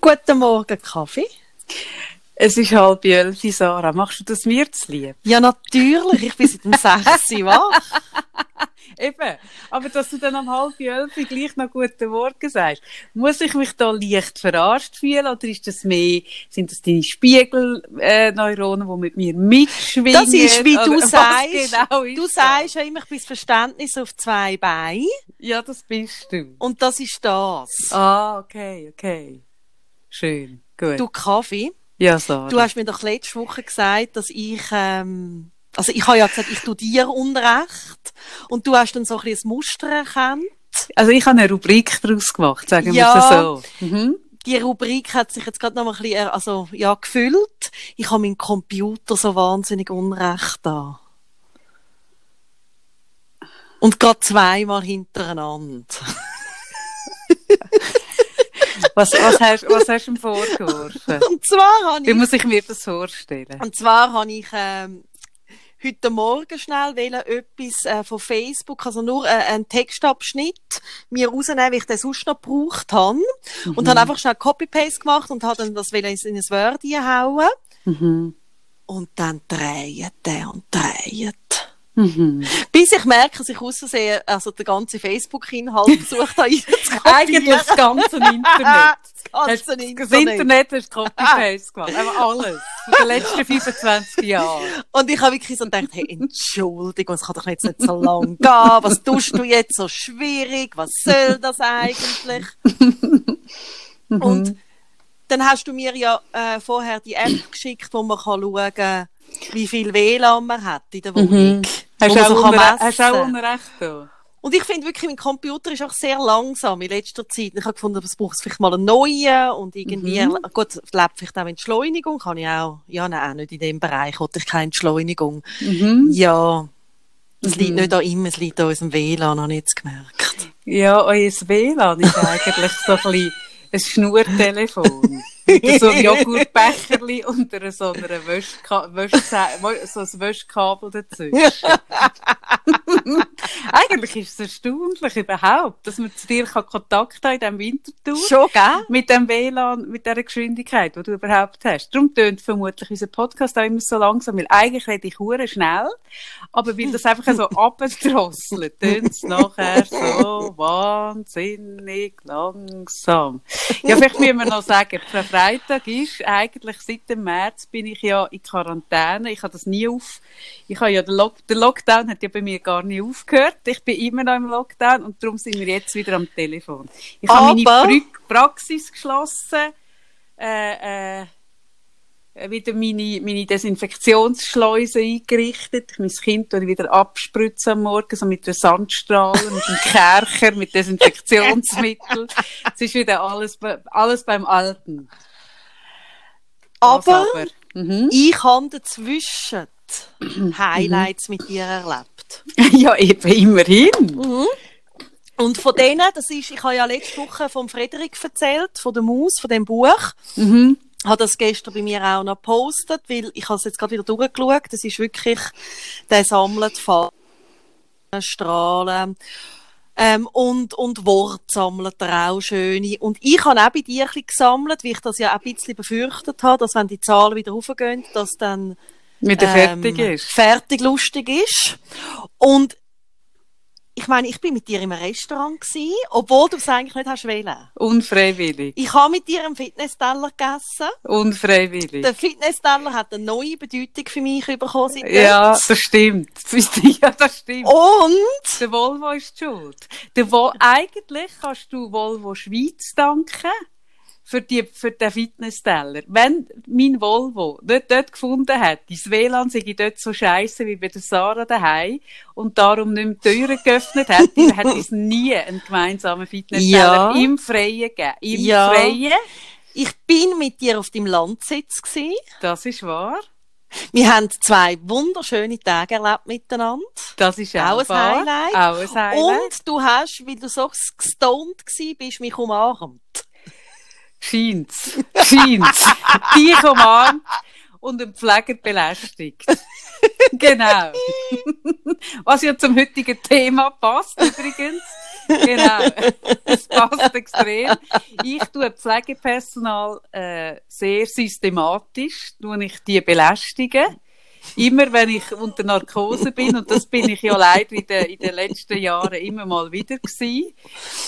Guten Morgen, Kaffee. Es ist halb elf, Sarah. Machst du das mir zu lieb? Ja, natürlich. Ich bin seit dem 6 Uhr wach. Eben. Aber dass du dann um halb elf gleich noch guten Morgen sagst, muss ich mich da leicht verarscht fühlen oder ist das mehr, sind das deine Spiegelneuronen, die mit mir mitschwingen? Das ist, wie du sagst. Genau du sagst ja immer, ich bin das Verständnis auf zwei Beinen. Ja, das bist du. Und das ist das. Ah, okay, okay. Schön. Gut. Du Kaffee, ja, Sarah. du hast mir doch letzte Woche gesagt, dass ich, ähm, also ich habe ja gesagt, ich tue dir Unrecht. Und du hast dann so ein bisschen ein Muster erkannt. also ich habe eine Rubrik daraus gemacht, sagen wir es so. Mhm. die Rubrik hat sich jetzt gerade noch mal ein bisschen, äh, also, ja, gefüllt. Ich habe meinen Computer so wahnsinnig unrecht da. Und gerade zweimal hintereinander. Was, was, hast, was hast du ihm vorgeworfen? Und zwar habe Wie ich, muss ich mir das vorstellen? und zwar habe ich, ähm, heute Morgen schnell wollen, etwas äh, von Facebook, also nur äh, einen Textabschnitt, mir rausnehmen, wie ich den sonst noch gebraucht habe. Und habe einfach schnell Copy-Paste gemacht und habe dann das in ein Word einhauen. Mhm. Und dann dreht der und dreht. Mhm. Bis ich merke, dass ich aussehen, also den ganzen Facebook-Inhalt versucht habe. Eigentlich das ganze Internet. Das ganze Internet. Das Internet hast du Copy-Paste gemacht. Einfach alles. Von den letzten 25 Jahren. Und ich habe wirklich so gedacht, hey, Entschuldigung, es kann doch jetzt nicht so lang gehen. Was tust du jetzt so schwierig? Was soll das eigentlich? Und dann hast du mir ja äh, vorher die App geschickt, wo man kann schauen kann, wie viel WLAN man hat in der Wohnung. Hast du auch, auch Unrecht da? Und ich finde wirklich, mein Computer ist auch sehr langsam in letzter Zeit. Ich habe gefunden, es braucht vielleicht mal einen neuen und irgendwie, Mhm. gut, lebt vielleicht auch Entschleunigung, kann ich auch, ja, nein, auch nicht in dem Bereich, hatte ich keine Entschleunigung. Mhm. Ja, es liegt nicht an ihm, es liegt an unserem WLAN, habe ich jetzt gemerkt. Ja, euer WLAN ist eigentlich so ein bisschen ein Schnurtelefon. Mit so einem Joghurtbecherli und einer so einer Wäschka so ein Wäschkabel dazwischen. Eigentlich ist es erstaunlich überhaupt, dass man zu dir Kontakt haben in diesem Wintertour. Schon, gell? Mit dem WLAN, mit dieser Geschwindigkeit, die du überhaupt hast. Darum tönt vermutlich unser Podcast auch immer so langsam, weil eigentlich rede ich hure schnell, aber weil das einfach so abgedrosselt, tönt es nachher so wahnsinnig langsam. Ja, vielleicht müssen wir noch sagen, der Freitag ist eigentlich seit dem März bin ich ja in Quarantäne. Ich habe das nie auf, ich habe ja den, Lock, der Lockdown hat ja bei mir gar nie aufgehört. Ich bin immer noch im Lockdown und darum sind wir jetzt wieder am Telefon. Ich habe meine Aber- Pra- Praxis geschlossen, äh, äh, wieder meine, meine Desinfektionsschleuse eingerichtet. Ich mein Kind tue ich wieder abspritzen am Morgen, so mit der Sandstrahlen, mit dem Kercher, mit Desinfektionsmittel. Es ist wieder alles, alles beim Alten. Was Aber Mhm. ich habe dazwischen Highlights mit dir erlebt. ja, eben, immerhin. Mhm. Und von denen, das ist, ich habe ja letzte Woche vom Frederik erzählt, von der Maus, von dem Buch. Mhm. habe das gestern bei mir auch noch gepostet, weil ich habe es jetzt gerade wieder durchgeschaut. Das ist wirklich, der sammelt Farben, Strahlen, ähm, und, und Wort sammelt er auch schöne. Und ich habe auch bei dir ein bisschen gesammelt, wie ich das ja auch ein bisschen befürchtet habe, dass wenn die Zahlen wieder raufgehen, dass dann Mit der ähm, fertig ist. fertig lustig ist. Und ich meine, ich bin mit dir im Restaurant gewesen, obwohl du es eigentlich nicht hast wählen. Unfreiwillig. Ich habe mit dir einen Fitnessteller gegessen. Unfreiwillig. Der Fitnessteller hat eine neue Bedeutung für mich bekommen seitdem. Ja, das stimmt. Ja, das stimmt. Und Der Volvo ist schuld. Der Vol eigentlich kannst du Volvo Schweiz danken für, die, für den Fitnessteller. Wenn mein Volvo nicht dort gefunden hat, das WLAN sei dort so scheiße wie bei der Sarah daheim und darum nicht mehr die Türen geöffnet hätte, hätte es nie einen gemeinsamen Fitnessteller Ja. im Freien gegeben. Im Ja. Freien, ich bin mit dir auf deinem Landsitz gewesen. das ist wahr. Wir haben zwei wunderschöne Tage erlebt miteinander. Das ist auch, Auch ein. Highlight. Auch ein Highlight. Und du hast, weil du so gestoned bist, mich umarmt. Scheint's. Scheint's. Dich umarmt und den Pfleger belästigt. genau. Was ja zum heutigen Thema passt, übrigens. Genau. Es passt extrem. Ich tue Pflegepersonal äh, sehr systematisch, tue ich die belästigen. Immer wenn ich unter Narkose bin, und das bin ich ja leider in den, in den letzten Jahren immer mal wieder gewesen.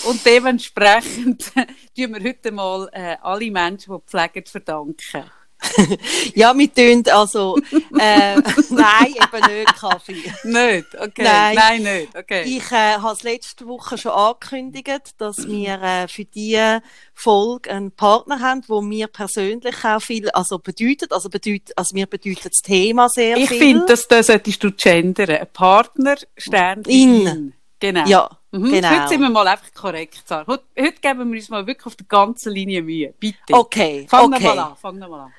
Und dementsprechend tun wir heute mal äh, alle Menschen, die pflegen, verdanken. ja, wir tun also, äh, nein, eben nicht Kaffee. Nicht? Okay. Nein, nein nicht. Okay. Ich äh, habe es letzte Woche schon angekündigt, dass wir äh, für diese Folge einen Partner haben, wo mir persönlich auch viel, also bedeutet, also bedeutet, also mir bedeutet das Thema sehr ich viel. Ich finde, dass das solltest du gendern. Ein Partner, Stern, in. Genau. Ja. Mhm. Genau. Heute sind wir mal einfach korrekt, Sarah. Heute, heute geben wir uns mal wirklich auf der ganzen Linie Mühe. Bitte. Okay. Fang okay. mal an. Fang mal an.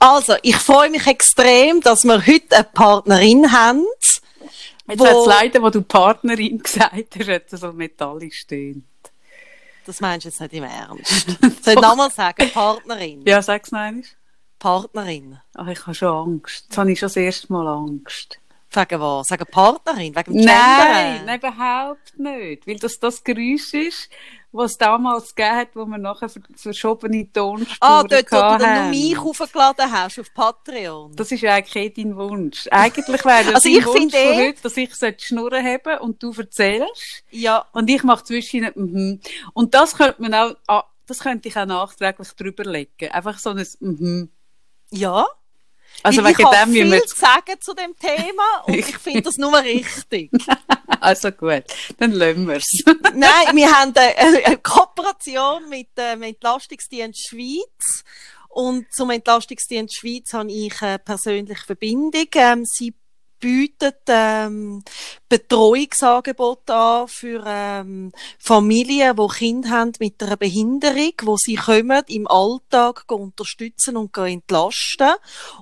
Also, ich freue mich extrem, dass wir heute eine Partnerin haben. Jetzt hat es leider, wo du Partnerin gesagt hast, hat so metallisch stehen. Das meinst du jetzt nicht im Ernst? Soll ich nochmal sagen? Partnerin? Ja, sag's einmal. Partnerin. Ach, ich habe schon Angst. Jetzt habe ich schon das erste Mal Angst. Wegen was? Sagen Partnerin? Wegen dem Nein, nein, überhaupt nicht. Weil das das Geräusch ist, was es damals gegeben hat, wo wir nachher verschobene Tonspuren Ah, dort, wo du dann nur mich aufgeladen hast, auf Patreon. Das ist eigentlich eh dein Wunsch. Eigentlich wäre das also dein ich Wunsch eh, von heute, dass ich die Schnurren habe und du erzählst. Ja. Und ich mache zwischen mhm. Und das könnte man auch, ah, das könnte ich auch nachträglich drüber legen. Einfach so ein mhm. Ja. Also ich wegen dem viel wir zu sagen zu dem Thema und ich finde das nur richtig. also gut, dann lassen wir es. Nein, wir haben eine, eine Kooperation mit dem Entlastungsdienst Schweiz und zum Entlastungsdienst Schweiz habe ich eine persönliche Verbindung. Ähm, sie bietet ähm, Betreuungsangebote an für ähm, Familien, die Kinder haben mit einer Behinderung, wo sie kommen, im Alltag unterstützen und entlasten.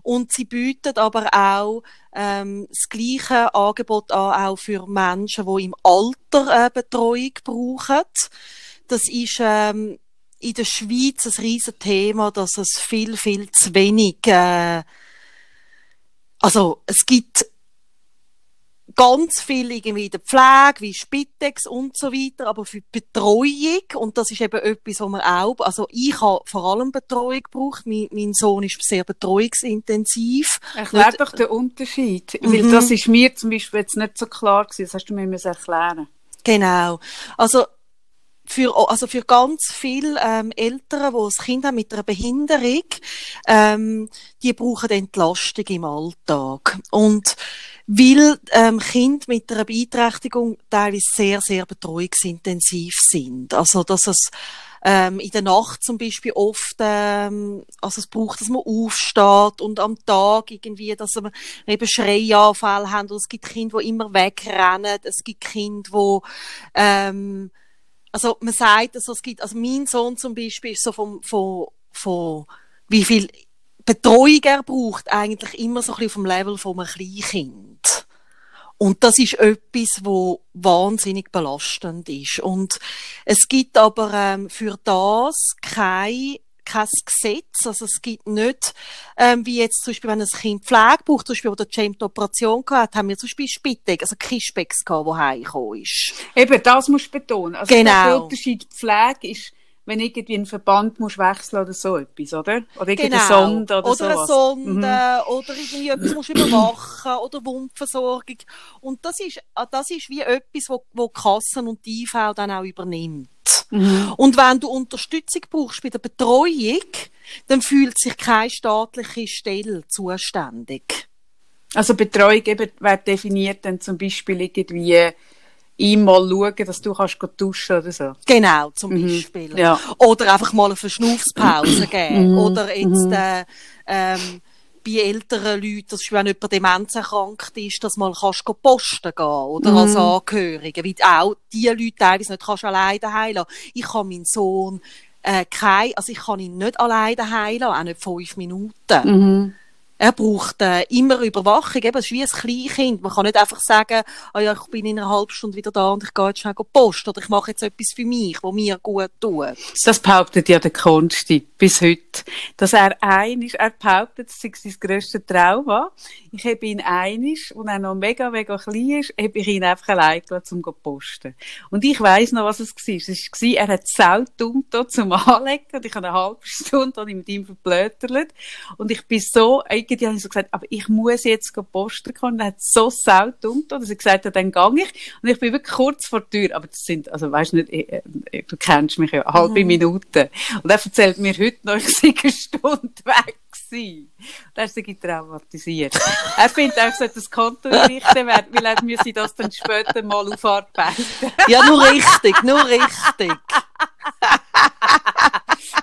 Und sie bietet aber auch ähm, das gleiche Angebot an, auch für Menschen, die im Alter äh, Betreuung brauchen. Das ist ähm, in der Schweiz ein riesen Thema, dass es viel, viel zu wenig äh, also es gibt ganz viel irgendwie in der Pflege, wie Spitex und so weiter, aber für die Betreuung, und das ist eben etwas, wo man auch, also ich habe vor allem Betreuung gebraucht, mein, mein Sohn ist sehr betreuungsintensiv. Erklär doch den Unterschied, mhm. weil das ist mir zum Beispiel jetzt nicht so klar gewesen, das hast du mir erklären. Genau, also für, also für ganz viele ähm, Eltern, die ein Kind haben mit einer Behinderung, ähm, die brauchen Entlastung im Alltag. Und weil ähm, Kinder mit einer Beeinträchtigung teilweise sehr, sehr betreuungsintensiv sind. Also, dass es ähm, in der Nacht zum Beispiel oft, ähm, also es braucht, dass man aufsteht und am Tag irgendwie, dass wir eben Schreianfälle haben und es gibt Kinder, die immer wegrennen, es gibt Kinder, die ähm, also man sagt, also es gibt, also mein Sohn zum Beispiel ist so vom, von, von wie viel Betreuung er braucht, eigentlich immer so ein bisschen vom Level von einem Kleinkind. Und das ist etwas, wo wahnsinnig belastend ist. Und es gibt aber ähm, für das kein kein Gesetz. Also es gibt nicht, ähm, wie jetzt zum Beispiel, wenn ein Kind Pflege braucht, zum Beispiel, wo der James die Operation gehabt haben wir zum Beispiel Spiteg, also Kischbecks gehabt, wo heimgekommen ist. Eben, das musst du betonen. Also Genau. Der Unterschied Pflege ist, wenn irgendwie einen Verband musst wechseln oder so etwas, oder? Oder Genau. Sonde oder, oder eine sowas. Sonde, Mhm. oder irgendwie etwas musst du überwachen, oder Wundversorgung. Und das ist, ah, das ist wie etwas, wo, wo Kassen und die IV dann auch übernimmt. Mhm. Und wenn du Unterstützung brauchst bei der Betreuung, dann fühlt sich keine staatliche Stelle zuständig. Also Betreuung eben, wer definiert dann zum Beispiel irgendwie ihm mal schauen, dass du kannst duschen oder so. Genau, zum Mhm. Beispiel. Ja. Oder einfach mal eine Verschnaufspause geben. Mhm. Oder jetzt Mhm. äh, ähm, bei älteren Leuten, dass wenn jemand demenzerkrankt ist, dass mal kannst du posten gehen oder Mhm. als Angehörige. Weil auch die Leute teilweise nicht kannst alleine daheim lassen. Ich kann meinen Sohn äh, kein, also ich kann ihn nicht alleine daheim lassen, auch nicht fünf Minuten. Mhm. Er braucht äh, immer Überwachung, eben, es ist wie ein Kleinkind. Man kann nicht einfach sagen, ah ja, ich bin in einer halben Stunde wieder da und ich gehe jetzt schnell Post oder ich mache jetzt etwas für mich, wo mir gut tut. Das behauptet ja der Konsti bis heute, dass er einig, er behauptet, es sei sein grösster Trauma. Ich habe ihn einig, und er noch mega, mega klein ist, habe ich ihn einfach allein gelassen, um zu posten. Und ich weiss noch, was es war. Es war, er hat sau dumm zum Anlegen und ich habe eine halbe Stunde mit ihm verblötert und ich bin so, irgendwie habe ich so gesagt, aber ich muss jetzt posten kommen. Er hat so dumm da, dass ich gesagt habe, dann gehe ich. Und ich bin wirklich kurz vor der Tür, aber das sind, also weißt nicht, ich, ich, du kennst mich ja, halbe mhm. Minute. Und er erzählt mir heute noch, ich sei eine Stunde weg gewesen. Da ist er traumatisiert. er findet auch, dass das Konto einrichten werden, weil er müsse das dann später mal aufarbeiten. ja, nur richtig, nur richtig.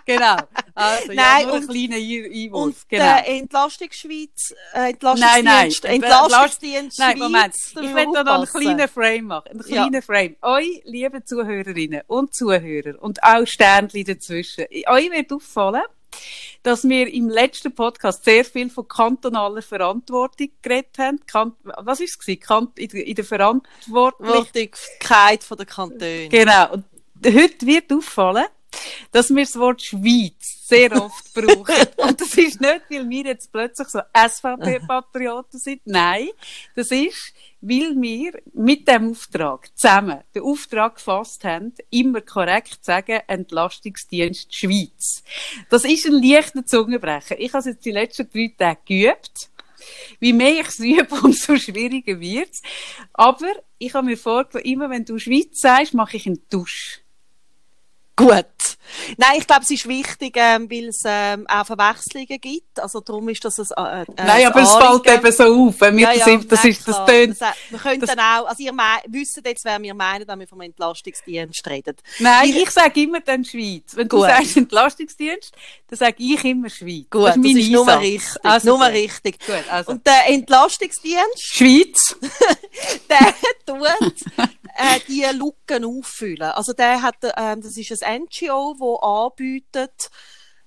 genau. Also, nein, ja, nur und, ein kleiner Einwurf. Genau. der Entlastungsschweiz, äh, Entlastungsdienst, nein, nein. Entlastungsdienst Nein, Moment. Ich will da noch einen kleinen Frame machen. Einen kleinen ja. Frame. Euch, liebe Zuhörerinnen und Zuhörer und auch Sternchen dazwischen. Euch wird auffallen, dass wir im letzten Podcast sehr viel von kantonaler Verantwortung geredet haben. Kan was ist es in der Verantwortlichkeit der Kantone. Genau. Und heute wird auffallen, dass wir das Wort Schweiz sehr oft brauchen. Und das ist nicht, weil wir jetzt plötzlich so SVP-Patrioten sind. Nein, das ist, weil wir mit dem Auftrag zusammen den Auftrag gefasst haben, immer korrekt sagen, Entlastungsdienst Schweiz. Das ist ein leichter Zungenbrecher. Ich habe jetzt die letzten drei Tage geübt. Wie mehr ich es übe, umso schwieriger wird es. Aber ich habe mir vorgestellt, immer wenn du Schweiz sagst, mache ich einen Dusch. Gut. Nein, ich glaube, es ist wichtig, ähm, weil es ähm, auch Verwechslungen gibt. Also darum ist das ein, äh, Nein, aber es fällt eben so auf. Wenn wir ja, ja, das, das ist das tönt. Das, wir könnten auch, also ihr wisst jetzt, wer wir meinen, wenn wir vom Entlastungsdienst reden. Nein, ich, ich sage immer dann Schweiz. Wenn du Gut. sagst Entlastungsdienst, dann sage ich immer Schweiz. Gut, das ist, das ist nur richtig. Also, nur richtig. Gut, also. Und der Entlastungsdienst? Schweiz. der tut äh, die Lücken auffüllen. Also der hat, ähm, das ist ein NGO, wo anbietet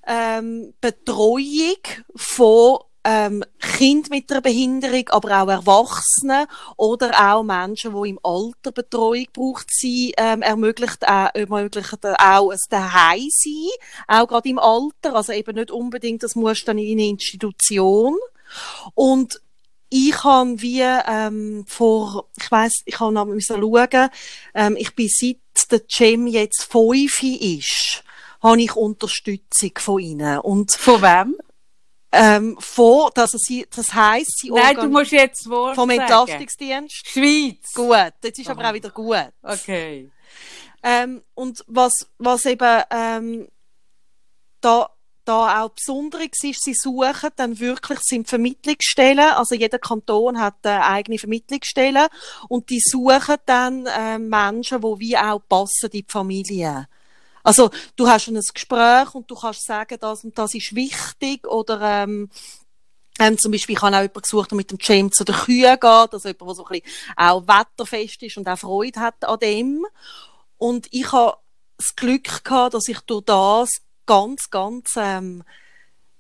ähm, Betreuung von ähm, Kind mit einer Behinderung, aber auch Erwachsene oder auch Menschen, die im Alter Betreuung braucht, sie ähm, ermöglicht, äh, ermöglicht auch ein Daheim sein, auch gerade im Alter, also eben nicht unbedingt, das muss dann in eine Institution. Und ich habe wie ähm, vor, ich weiß, ich habe noch müssen schauen, ähm, ich bin seit der Cem jetzt fünf ist, habe ich Unterstützung von ihnen. Und von wem? Ähm, von, dass sie, das heisst, sie Nein, du musst jetzt Wort Vom Entlastungsdienst. Schweiz. Gut, jetzt ist aber auch wieder gut. Okay. Ähm, und was, was eben, ähm, da da auch Besonderes ist, sie suchen dann wirklich sind Vermittlungsstellen, also jeder Kanton hat eine eigene Vermittlungsstelle und die suchen dann äh, Menschen, die wie auch passen in die Familie. Also du hast ein Gespräch und du kannst sagen, das und das ist wichtig oder ähm, ähm, zum Beispiel, ich habe auch jemanden gesucht, der mit dem James zu den Kühen geht, also jemand, der so ein bisschen auch wetterfest ist und auch Freude hat an dem. Und ich habe das Glück gehabt, dass ich durch das ganz, ganz, ähm,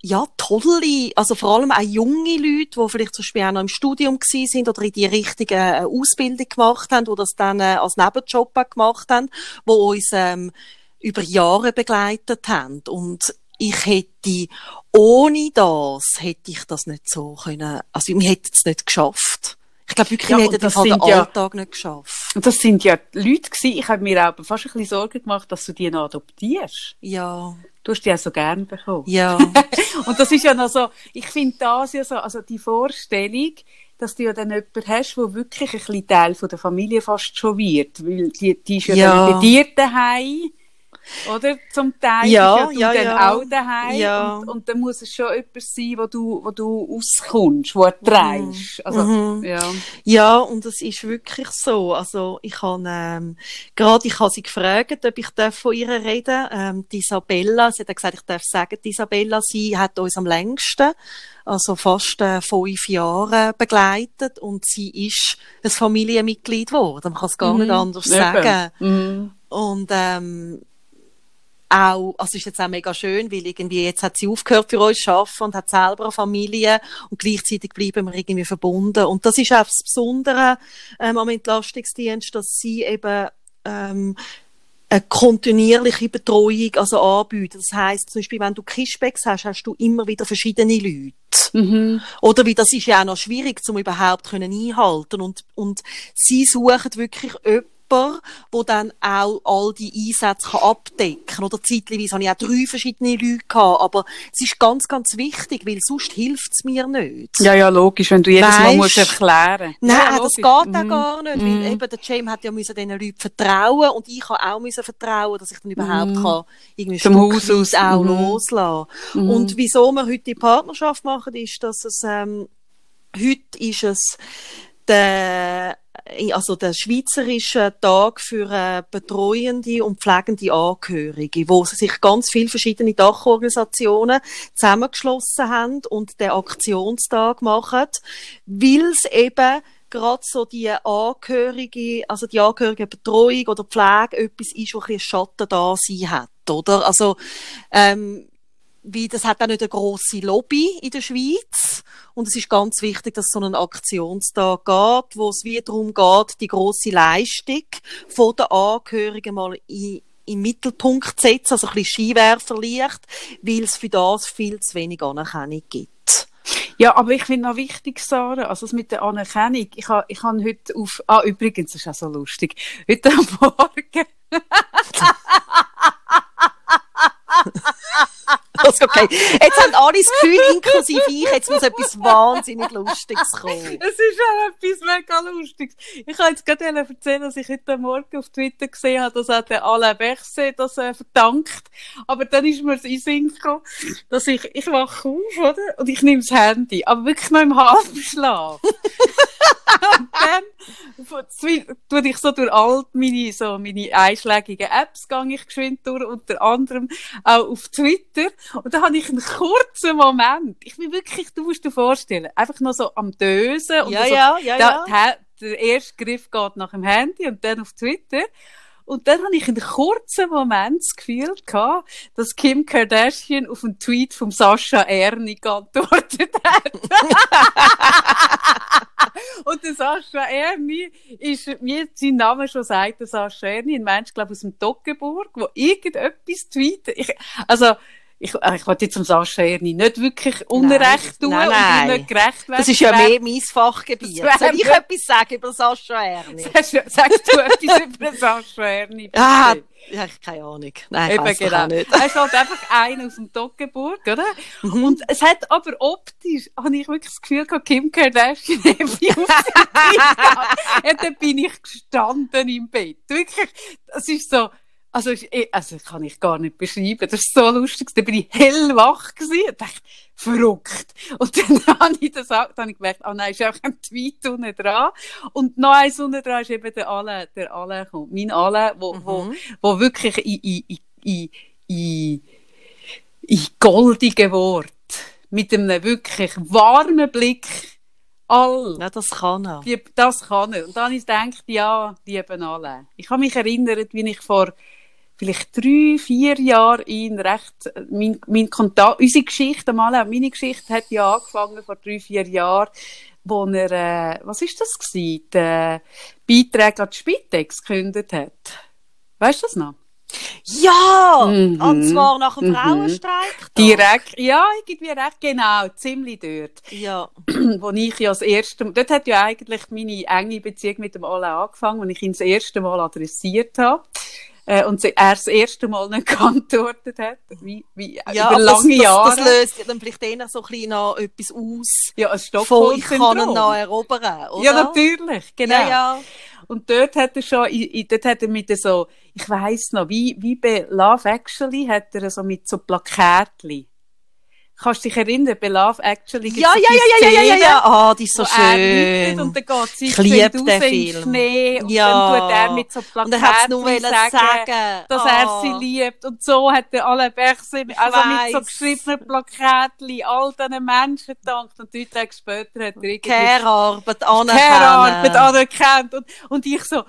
ja, tolle, also vor allem auch junge Leute, die vielleicht zum Beispiel auch noch im Studium gewesen sind oder in die richtige äh, Ausbildung gemacht haben, die das dann äh, als Nebenjob gemacht haben, die uns ähm, über Jahre begleitet haben. Und ich hätte, ohne das, hätte ich das nicht so können, also wir hätten es nicht geschafft. Ich glaube wirklich, ja, wir hätten das halt den ja, Alltag nicht geschafft. Und das sind ja Leute gewesen, ich habe mir auch fast ein bisschen Sorgen gemacht, dass du die noch adoptierst. Ja. Du hast die auch so gern bekommen. Ja. und das ist ja noch so, ich finde das ja so, also die Vorstellung, dass du ja dann jemanden hast, der wirklich ein bisschen Teil von der Familie fast schon wird. Weil die, die ist ja, ja. dann bei dir daheim oder? Zum Teil ja, ja, ja, ja. auch daheim. Ja. Und, und dann muss es schon etwas sein, wo du, wo du auskommst, wo du trägst. Mhm. Also, mhm. ja. ja, und es ist wirklich so. Also, ich habe, ähm, gerade, ich habe sie gefragt, ob ich darf von ihr reden ähm, die Isabella, sie hat gesagt, ich darf sagen, die Isabella, sie hat uns am längsten, also fast äh, fünf Jahre begleitet und sie ist ein Familienmitglied geworden. Man kann es gar mhm. nicht anders sagen. Mhm. Und ähm, auch, also ist jetzt auch mega schön, weil irgendwie jetzt hat sie aufgehört für uns zu arbeiten und hat selber eine Familie und gleichzeitig bleiben wir irgendwie verbunden. Und das ist auch das Besondere ähm, am Entlastungsdienst, dass sie eben ähm, eine kontinuierliche Betreuung also anbieten. Das heißt zum Beispiel, wenn du Kischbecks hast, hast du immer wieder verschiedene Leute. Mhm. Oder wie das ist ja auch noch schwierig, zum überhaupt können einhalten und und sie suchen wirklich jemanden, wo dann auch all die Einsätze kann abdecken kann. Oder zeitweise habe ich auch drei verschiedene Leute gehabt, aber es ist ganz, ganz wichtig, weil sonst hilft es mir nicht. Ja, ja, logisch, wenn du jedes Mal Weisst- musst erklären. Nein, ja, das geht auch Mhm. gar nicht, Mhm. weil eben der James hat ja müssen diesen Leuten vertrauen und ich habe auch müssen vertrauen, dass ich dann überhaupt Mhm. kann irgendwie Zum Haus aus. auch Mhm. loslassen. Mhm. Und wieso wir heute die Partnerschaft machen, ist, dass es ähm, heute ist es der also der schweizerische Tag für äh, betreuende und pflegende Angehörige, wo sich ganz viele verschiedene Dachorganisationen zusammengeschlossen haben und den Aktionstag machen, weil es eben gerade so die Angehörige, also die angehörige Betreuung oder Pflege etwas ist, wo ein bisschen Schatten da sein hat, oder? Also, ähm, wie das hat auch nicht eine grosse Lobby in der Schweiz und es ist ganz wichtig, dass es so einen Aktionstag geht, wo es wie darum geht, die grosse Leistung von den Angehörigen mal in im Mittelpunkt zu setzen, also ein bisschen Skiwerferlicht, weil es für das viel zu wenig Anerkennung gibt. Ja, aber ich finde noch wichtig, Sarah, also das mit der Anerkennung. Ich habe ich han heute auf, ah, übrigens, das ist auch so lustig. Heute am Morgen, Also okay, jetzt haben alle das Gefühl, inklusive ich, jetzt muss etwas wahnsinnig Lustiges kommen. es ist auch etwas mega Lustiges. Ich kann jetzt gerade erzählen, dass ich heute Morgen auf Twitter gesehen habe, dass auch der Alain Berset das äh, verdankt. Aber dann ist mir in den Sinn gekommen, dass ich, ich wache auf, oder? Und ich nehme das Handy, aber wirklich noch im Halbschlaf. Dann tue ich so durch all meine, so meine einschlägigen Apps, gehe ich geschwind durch, unter anderem auch auf Twitter. Und da habe ich einen kurzen Moment, ich bin wirklich, du musst dir vorstellen, einfach noch so am Dösen und Ja, so, ja, ja, ja. der erste Griff geht nach dem Handy und dann auf Twitter. Und dann habe ich einen kurzen Moment das Gefühl gehabt, dass Kim Kardashian auf einen Tweet vom Sascha Erni geantwortet hat. Und der Sascha Erni ist, wie sein Name schon sagt, der Sascha Erni, ein Mensch, glaube ich, aus dem Toggenburg, der irgendetwas tweetet. Ich, also, ich, äh, ich wollte jetzt zum Sascha Erni nicht wirklich Unrecht tun nein, und nein. ihm nicht gerecht werden. Das ist ja mehr mein Fachgebiet. Soll ich etwas sagen über Sascha Erni? Sagst du sagst du etwas über Sascha Erni? Ah, ja, ich keine Ahnung. Nein, ich doch genau. auch nicht. Er ist halt einfach einer aus dem Toggenburg, oder? Mhm. Und es hat aber optisch, habe ich wirklich das Gefühl gehabt, Kim Kardashian. Und dann bin ich gestanden im Bett. Wirklich, das ist so, also, ich- also das kann ich gar nicht beschreiben. Das ist so lustig. Da bin ich hellwach gewesen und dachte, verrückt. Und dann habe ich das auch, dann habe ich gemerkt, ah nein, ist einfach ein Tweet unten dran. Und noch eins unten dran ist eben der Alain, der Alain kommt. Mein Alain, wo, wo, Mhm. wo wirklich in, in, in, in, in, goldige Wort, mit einem wirklich warmen Blick, all, Ja, das kann er. die, das kann er. Und dann habe ich gedacht, ja, lieben alle. Ich habe mich erinnert, wie ich vor vielleicht drei, vier Jahren ihn recht, äh, mein, mein Kontakt, unsere Geschichte, mal, meine Geschichte hat ja angefangen vor drei, vier Jahren, wo er, äh, was ist das gewesen, den Beitrag an die Spitex gekündigt hat. Weißt du das noch? Ja! Mhm. Und zwar nach dem Mhm. Frauenstreik. Direkt, ja, irgendwie recht genau, ziemlich dort. Ja. wo ich ja das erste dort hat ja eigentlich meine enge Beziehung mit dem Alain angefangen, wo ich ihn das erste Mal adressiert habe. Äh, und er das erste Mal nicht geantwortet hat, wie, wie Ja, über lange das, Jahre. Das, das löst dann vielleicht eher so ein bisschen noch etwas aus. ja, ein Von ich kann ihn noch Stockholm-Syndrom. erobern, oder? Ja, natürlich, genau. Ja, ja. Und dort hat er schon, dort hat er mit so, ich weiss noch, wie, wie bei Love Actually hat er so mit so Plakatli. Kannst dich erinnern, bei Love Actually gibt's Ja, ja, ja, ja, ja, ja, Szene, ja. Ah, die ist so er schön. Und dann geht sie Ich raus den Film. Schnee und Ja. dann tut er mit so Und er nur Plakaten sagen, sagen. dass Ah. er sie liebt. Und so hat der Alain Berset, also mit so geschriebenen Plakatli, all diesen Menschen gedankt. Und drei Tage später hat er irgendwie Care-Arbeit Care-Arbeit anerkennen. anerkannt. Und, und ich so,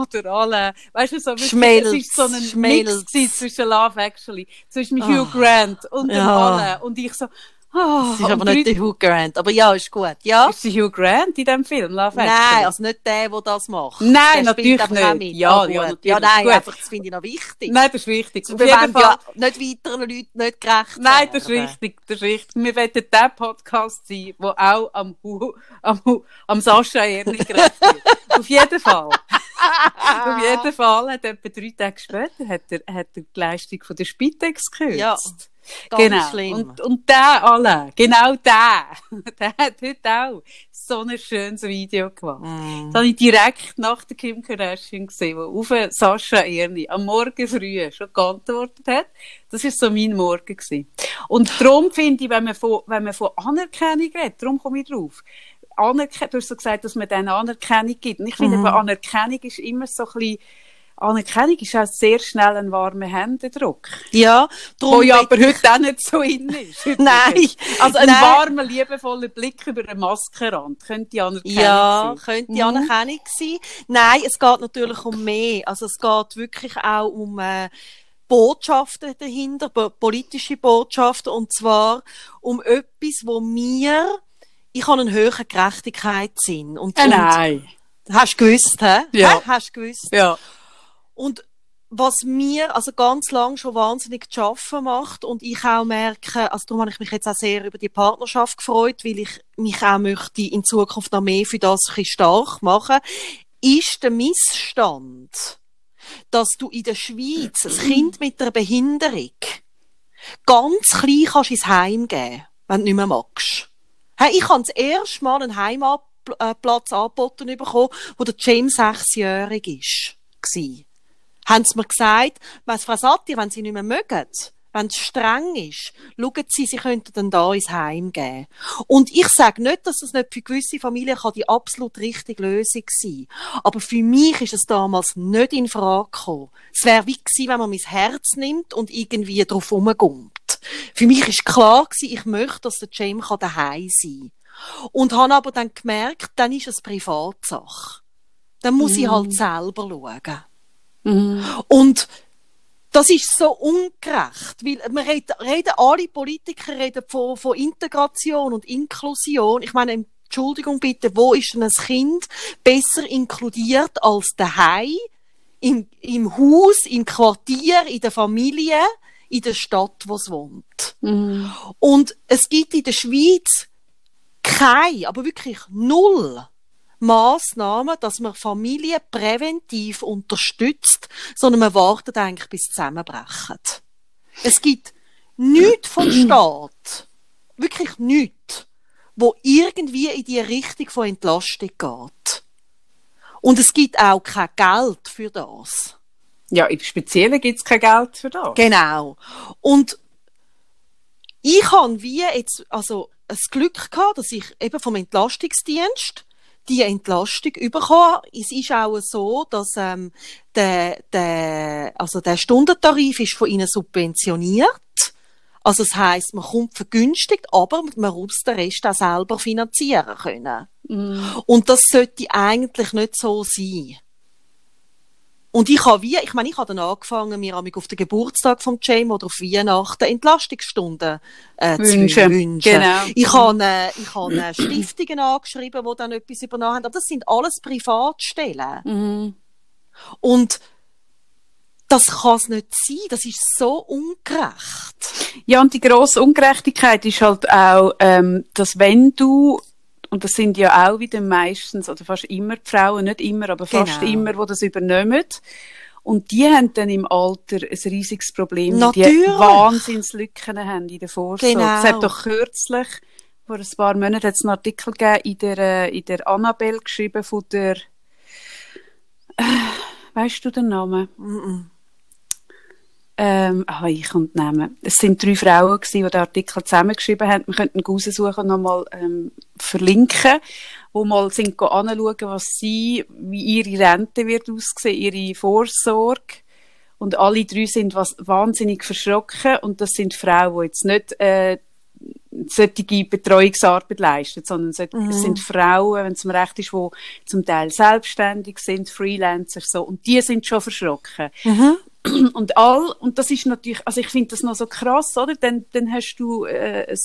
oder alle, weißt du, so, es ist so ein Schmelz. Mix zwischen Love Actually, zwischen Ah. Hugh Grant und dem Ja. alle. Und ich so, ah, Das ist aber nicht der Hugh Grant. Aber ja, ist gut. Ja? Ist der Hugh Grant in dem Film, Love Actually? Nein, also nicht der, der das macht. Nein, der natürlich nicht. Ja, Ah, ja, natürlich. Ja, nein, Gut. einfach, das finde ich noch wichtig. Nein, das ist wichtig. Auf Wir jeden wollen Fall. ja nicht weiteren Leuten nicht gerecht Nein, das ist werden. richtig, das ist richtig. Wir wollen der Podcast sein, der auch am, am, am Sascha Erni gerecht wird. Auf jeden Fall. Auf jeden Fall hat etwa drei Tage später hat er, hat er die Leistung von der Spitex gekürzt. Ja, Ganz genau. schlimm. Und, und der alle, genau der, der hat heute auch so ein schönes Video gemacht. Mm. Das habe ich direkt nach der Kim Kardashian gesehen, wo auf Sascha Erni am Morgen früh schon geantwortet hat. Das ist so mein Morgen gewesen. Und darum finde ich, wenn man von, wenn man von Anerkennung redet, darum komme ich drauf. Anerken du hast so gesagt, dass man dann Anerkennung gibt. Und ich finde, Mhm. Anerkennung ist immer so ein bisschen, Anerkennung ist auch sehr schnell ein warmer Händedruck. Ja, darum Wo ja aber ich- heute auch nicht so in ist. Nein, Also ein nein. warmer, liebevoller Blick über einen Maskenrand könnte Anerkennung Ja, sein. könnte Mhm. Anerkennung sein. Nein, es geht natürlich um mehr. Also es geht wirklich auch um äh, Botschaften dahinter, politische Botschaften, und zwar um etwas, wo mir, ich habe einen höheren Gerechtigkeitssinn. Und, Äh, und nein. hast du gewusst, hä? Ja. Hast du gewusst? Ja. Und was mir also ganz lang schon wahnsinnig zu schaffen macht und ich auch merke, also darum habe ich mich jetzt auch sehr über die Partnerschaft gefreut, weil ich mich auch möchte in Zukunft noch mehr für das ein stark machen, ist der Missstand, dass du in der Schweiz ein Kind mit einer Behinderung ganz klein kannst ins Heim geben, wenn du nicht mehr magst. Hey, ich habe das erste Mal einen Heimatplatz angeboten bekommen, wo der James sechsjährig ist. Gsi. Haben sie mir gesagt, weiss, Frau Satir, wenn Sie nicht mehr mögen, wenn es streng ist, schauen Sie, Sie könnten dann da ins Heim geben. Und ich sage nicht, dass das nicht für gewisse Familien kann die absolut richtige Lösung sein. Aber für mich ist es damals nicht in Frage gekommen. Es wäre wie gewesen, wenn man mein Herz nimmt und irgendwie drauf rumgummt. Für mich ist klar gewesen, ich möchte, dass der James daheim sein kann. Und habe aber dann gemerkt, dann ist es Privatsache. Dann muss ich halt selber schauen. Mhm. Und das ist so ungerecht, weil wir reden, reden alle Politiker reden von, von Integration und Inklusion. Ich meine, Entschuldigung bitte, wo ist denn ein Kind besser inkludiert als daheim, im, im Haus, im Quartier, in der Familie, in der Stadt, wo es wohnt? Mhm. Und es gibt in der Schweiz keine, aber wirklich null Massnahmen, dass man Familien präventiv unterstützt, sondern man wartet eigentlich bis zusammenbrechen. Es gibt nichts vom Staat, wirklich nichts, wo irgendwie in die Richtung von Entlastung geht. Und es gibt auch kein Geld für das. Ja, im Speziellen gibt es kein Geld für das. Genau. Und ich habe wie jetzt, also, das Glück gehabt, dass ich eben vom Entlastungsdienst die Entlastung bekommen. Es ist auch so, dass ähm, der, der, also der Stundentarif ist von ihnen subventioniert. Also das heißt, man kommt vergünstigt, aber man muss den Rest auch selber finanzieren können. Mhm. Und das sollte eigentlich nicht so sein. Und ich habe wie, ich meine, ich habe dann angefangen, mir auf den Geburtstag vom James oder auf Weihnachten Entlastungsstunden äh, zu Wünschen. wünschen. Genau. Ich habe, äh, ich habe Stiftungen angeschrieben, die dann etwas übernommen haben. Aber das sind alles Privatstellen. Mhm. Und das kann es nicht sein. Das ist so ungerecht. Ja, und die grosse Ungerechtigkeit ist halt auch, ähm, dass wenn du, und das sind ja auch wieder meistens oder fast immer die Frauen, nicht immer, aber fast Genau. immer, die das übernehmen. Und die haben dann im Alter ein riesiges Problem, weil die Natürlich. Wahnsinnslücken haben in der Vorsorge. Genau. Es hat doch kürzlich, vor ein paar Monaten, hat es einen Artikel gegeben in der, äh, in der Annabelle geschrieben von der, äh, weißt du den Namen? Mhm. Ähm, ah, ich den Namen. Es sind drei Frauen gewesen, die den Artikel zusammengeschrieben haben. Wir könnten raussuchen und nochmal ähm, verlinken, wo mal sind anschauen, was sie, wie ihre Rente wird aussehen, ihre Vorsorge. Und alle drei sind was wahnsinnig verschrocken. Und das sind Frauen, die jetzt nicht äh, solche Betreuungsarbeit leisten, sondern es Mhm. sind Frauen, wenn es mir recht ist, die zum Teil selbstständig sind, Freelancer so, und die sind schon verschrocken. Mhm. Und all, und das ist natürlich, also ich finde das noch so krass, oder? Dann, dann hast du äh, ein,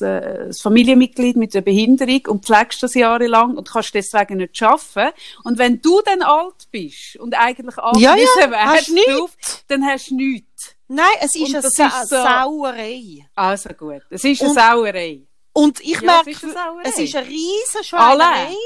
ein, ein Familienmitglied mit einer Behinderung und pflegst das jahrelang und kannst deswegen nicht arbeiten. Und wenn du dann alt bist und eigentlich Ja, ja, angewiesen wärst drauf, dann hast du nichts. Nein, es ist Und eine Sa ist so- Sauerei. Also gut, es ist eine Und- Sauerei. Und ich Ja, merke, es ist eine es ist eine riesen Schweinerei. Alle.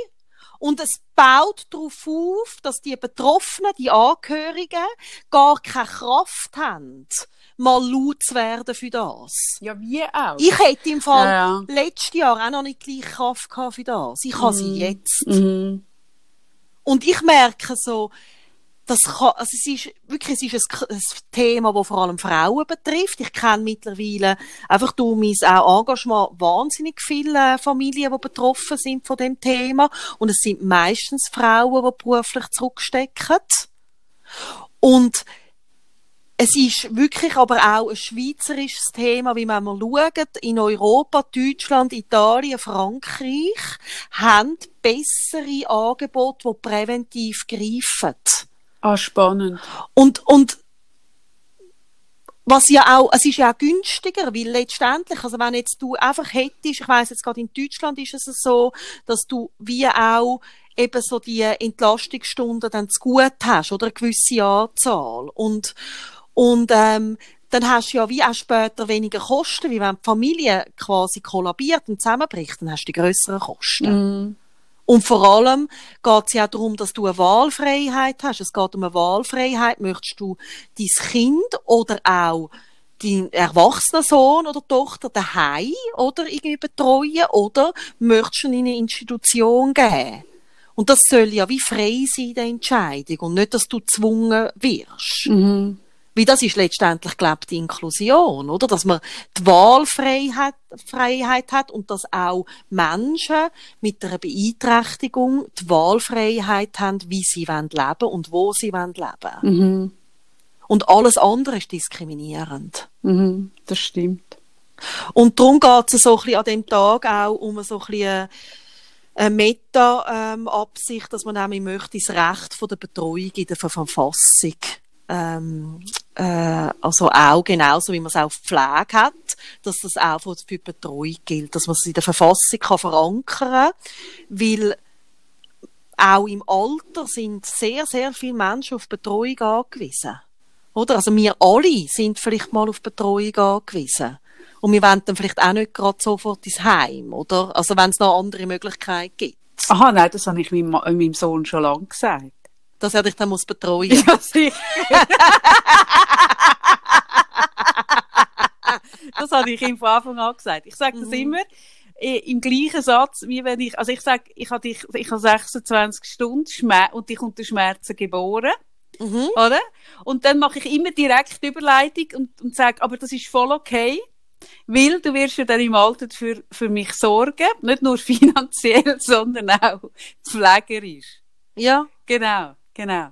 Und es baut darauf auf, dass die Betroffenen, die Angehörigen, gar keine Kraft haben, mal laut zu werden für das. Ja, wie auch. Ich hätte im Fall Ja, letztes Jahr auch noch nicht gleich Kraft gehabt für das. Ich habe sie Mhm. jetzt. Mhm. Und ich merke so, das kann, also es ist wirklich, es ist ein, ein Thema, das vor allem Frauen betrifft. Ich kenne mittlerweile einfach durch mein Engagement wahnsinnig viele Familien, die betroffen sind von dem Thema. Und es sind meistens Frauen, die beruflich zurückstecken. Und es ist wirklich aber auch ein schweizerisches Thema, wie man mal schaut. In Europa, Deutschland, Italien, Frankreich haben bessere Angebote, die präventiv greifen. Ah, spannend. Und, und was ja auch, es ist ja auch günstiger, weil letztendlich, also wenn jetzt du einfach hättest, ich weiss jetzt gerade in Deutschland ist es so, dass du wie auch eben so die Entlastungsstunden dann zu gut hast, oder eine gewisse Anzahl. Und, und, ähm, dann hast du ja wie auch später weniger Kosten, wie wenn die Familie quasi kollabiert und zusammenbricht, dann hast du die grösseren Kosten. Mhm. Und vor allem geht es ja darum, dass du eine Wahlfreiheit hast. Es geht um eine Wahlfreiheit. Möchtest du dein Kind oder auch deinen erwachsenen Sohn oder Tochter daheim oder irgendwie betreuen oder möchtest du in eine Institution geben? Und das soll ja wie frei sein, die Entscheidung. Und nicht, dass du gezwungen wirst. Mhm. Weil das ist letztendlich, glaube ich, die Inklusion, oder? Dass man die Wahlfreiheit Freiheit hat und dass auch Menschen mit einer Beeinträchtigung die Wahlfreiheit haben, wie sie wollen leben und wo sie wollen leben. Mhm. Und alles andere ist diskriminierend. Mhm. Das stimmt. Und darum geht es so ein bisschen an dem Tag auch um so ein bisschen eine Meta-Absicht, dass man nämlich möchte das Recht von der Betreuung in der Verfassung ähm, äh, also auch genauso wie man es auch Pflege hat, dass das auch für die Betreuung gilt, dass man es in der Verfassung kann verankern, weil auch im Alter sind sehr, sehr viele Menschen auf Betreuung angewiesen. Oder? Also wir alle sind vielleicht mal auf Betreuung angewiesen. Und wir wollen dann vielleicht auch nicht gerade sofort ins Heim, oder? Also wenn es noch andere Möglichkeiten gibt. Aha, nein, das habe ich meinem, Ma- meinem Sohn schon lange gesagt. Dass er dich dann muss betreuen Ja, sicher. das habe ich ihm von Anfang an gesagt. Ich sage das Mhm. immer äh, im gleichen Satz, wie wenn ich, also ich sage, ich habe dich, ich habe 26 Stunden Schmer und dich unter Schmerzen geboren, Mhm. oder? Und dann mache ich immer direkt die Überleitung und, und sage, aber das ist voll okay. Weil du wirst ja dann im Alter für, für mich sorgen, nicht nur finanziell, sondern auch pflegerisch. Ja. Genau, genau.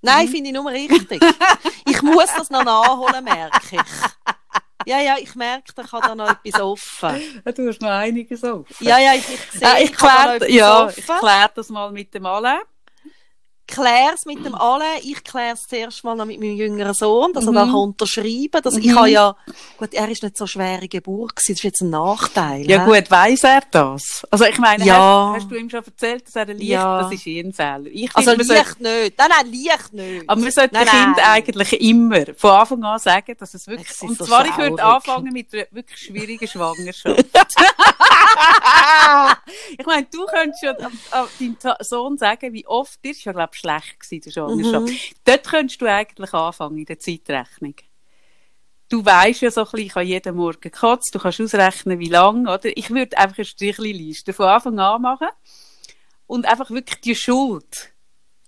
Nein, finde ich nur richtig. ich muss das noch nachholen, merke ich. Ja, ja, ich merke, da kann da noch etwas offen. Du hast noch einiges auf. Ja, ja, ich, ich sehe, Ah, ich kann da noch klär, ja, ich offen. klär das mal mit dem Alain. Klär's mit dem alle. Ich klär's zuerst mal noch mit meinem jüngeren Sohn, dass Mhm. er da kann unterschreiben kann. Ich Mhm. habe ja, gut, er ist nicht so schwere Geburt gewesen, das ist jetzt ein Nachteil. Ja hä? gut, weiss er das? Also ich meine, Ja. hast, hast du ihm schon erzählt, dass er ein Licht, Ja. das ist ein Fehler. Ich Also finde, man Licht nicht. Nein, nein, Licht nicht. Aber man sollte Nein, dem Kind nein. eigentlich immer von Anfang an sagen, dass es wirklich, Es ist und so zwar, ich würde anfangen mit einer wirklich schwierigen Schwangerschaft. ich meine, du könntest ja deinem Sohn sagen, wie oft, dir ist ja, glaube ich, schlecht gewesen, die Schwangerschaft. Mhm. Dort könntest du eigentlich anfangen, in der Zeitrechnung. Du weisst ja so ein bisschen, ich habe jeden Morgen gekotzt, du kannst ausrechnen, wie lang, oder? Ich würde einfach eine Strichliste von Anfang an machen. Und einfach wirklich die Schuld,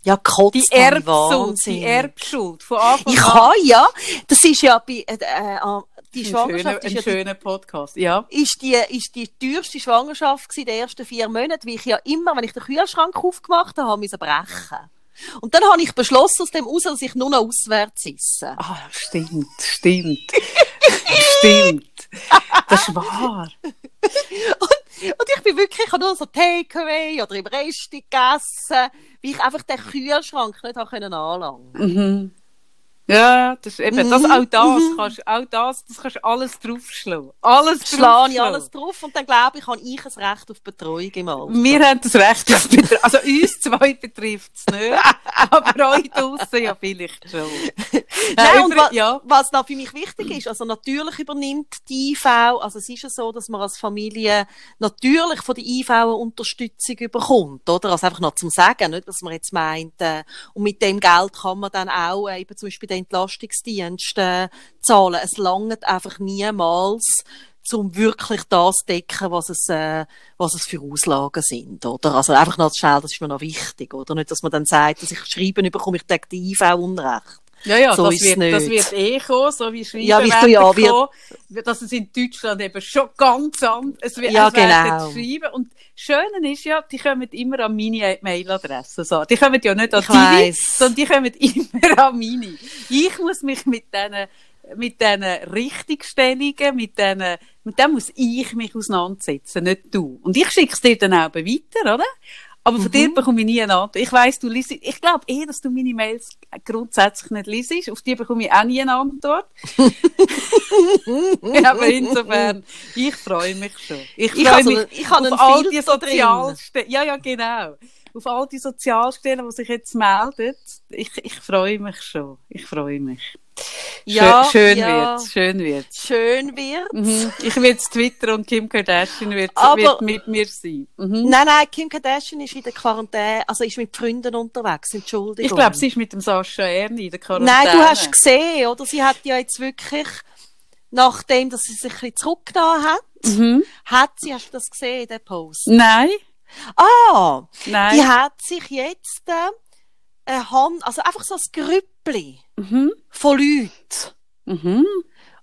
Ja, kotzt die Erbschuld, die Erbschuld von Anfang Ich an. kann ja, das ist ja bei, äh, äh, die Ein Schwangerschaft schöner, ist ein ja die schöner Podcast, ja. ist die, ist die teuerste Schwangerschaft gewesen, die ersten vier Monate, weil ich ja immer, wenn ich den Kühlschrank aufgemacht habe, habe müssen brechen. Und dann habe ich beschlossen aus dem raus, dass ich nur noch auswärts esse. Ah, stimmt, stimmt. stimmt. Das ist wahr. und, und ich bin wirklich, ich habe nur so Takeaway oder im Rest gegessen, wie ich einfach den Kühlschrank nicht anlangen. Mhm. Ja, das ist eben, das, Mhm, auch das mhm. kannst, auch das, das kannst du alles draufschlagen. Alles Schlage ich alles drauf und dann glaube ich, habe ich ein Recht auf Betreuung im Alter. Wir haben das Recht auf Betreuung. Also uns zwei betrifft es nicht, aber euch draussen ja vielleicht schon. Nein, Äh, und über- wa ja. was da für mich wichtig ist, also natürlich übernimmt die IV, also es ist ja so, dass man als Familie natürlich von der IV eine Unterstützung überkommt, oder? Also einfach noch zum Sagen, nicht, dass man jetzt meint, äh, und mit dem Geld kann man dann auch äh, eben zum Beispiel den Entlastungsdienst äh, zahlen. Es langt einfach niemals, um wirklich das zu decken, was es, äh, was es für Auslagen sind, oder? Also einfach noch schnell, das ist mir noch wichtig, oder? Nicht, dass man dann sagt, dass ich schreiben bekomme, ich denke die IV Unrecht. Ja, ja, So das, wird, das wird eh kommen, so wie Schreiben Ja, wie werden du ja, kommen, dass es in Deutschland eben schon ganz anders es wird. Ja, es genau. Schreiben. Und das Schöne ist ja, die kommen immer an meine Mailadresse. So. Die kommen ja nicht an Ich die, weiss. sondern die kommen immer an meine. Ich muss mich mit diesen mit diesen Richtigstellungen, mit diesen, mit dem muss ich mich auseinandersetzen, nicht du. Und ich schicke es dir dann auch weiter, oder? Aber von Mhm. dir bekomme ich nie eine Antwort. Ich weiss, du liest, ich glaube eh, dass du meine Mails grundsätzlich nicht liest. Auf die bekomme ich auch nie eine Antwort. Aber insofern, ich freue mich schon. Ich Ich freue mich ich habe auf all die. Sozialstellen. Ja, ja, genau. Auf all die Sozialstellen, die sich jetzt melden. Ich, ich freue mich schon. Ich freue mich. Ja, schön schön ja. wird's, schön wird's. Schön wird. Mhm. Ich will Twitter und Kim Kardashian wird, Aber- wird mit mir sein. Mhm. Nein, nein, Kim Kardashian ist in der Quarantäne, also ist mit Freunden unterwegs, Entschuldigung. Ich glaube, sie ist mit dem Sascha Erni in der Quarantäne. Nein, du hast gesehen, oder? Sie hat ja jetzt wirklich, nachdem, dass sie sich ein bisschen zurückgenommen hat, Mhm. hat sie, hast du das gesehen, den Post? Nein, Ah! nein. Die hat sich jetzt, äh, eine Hand, also einfach so ein Grüppli Mhm. von Leuten. Mhm.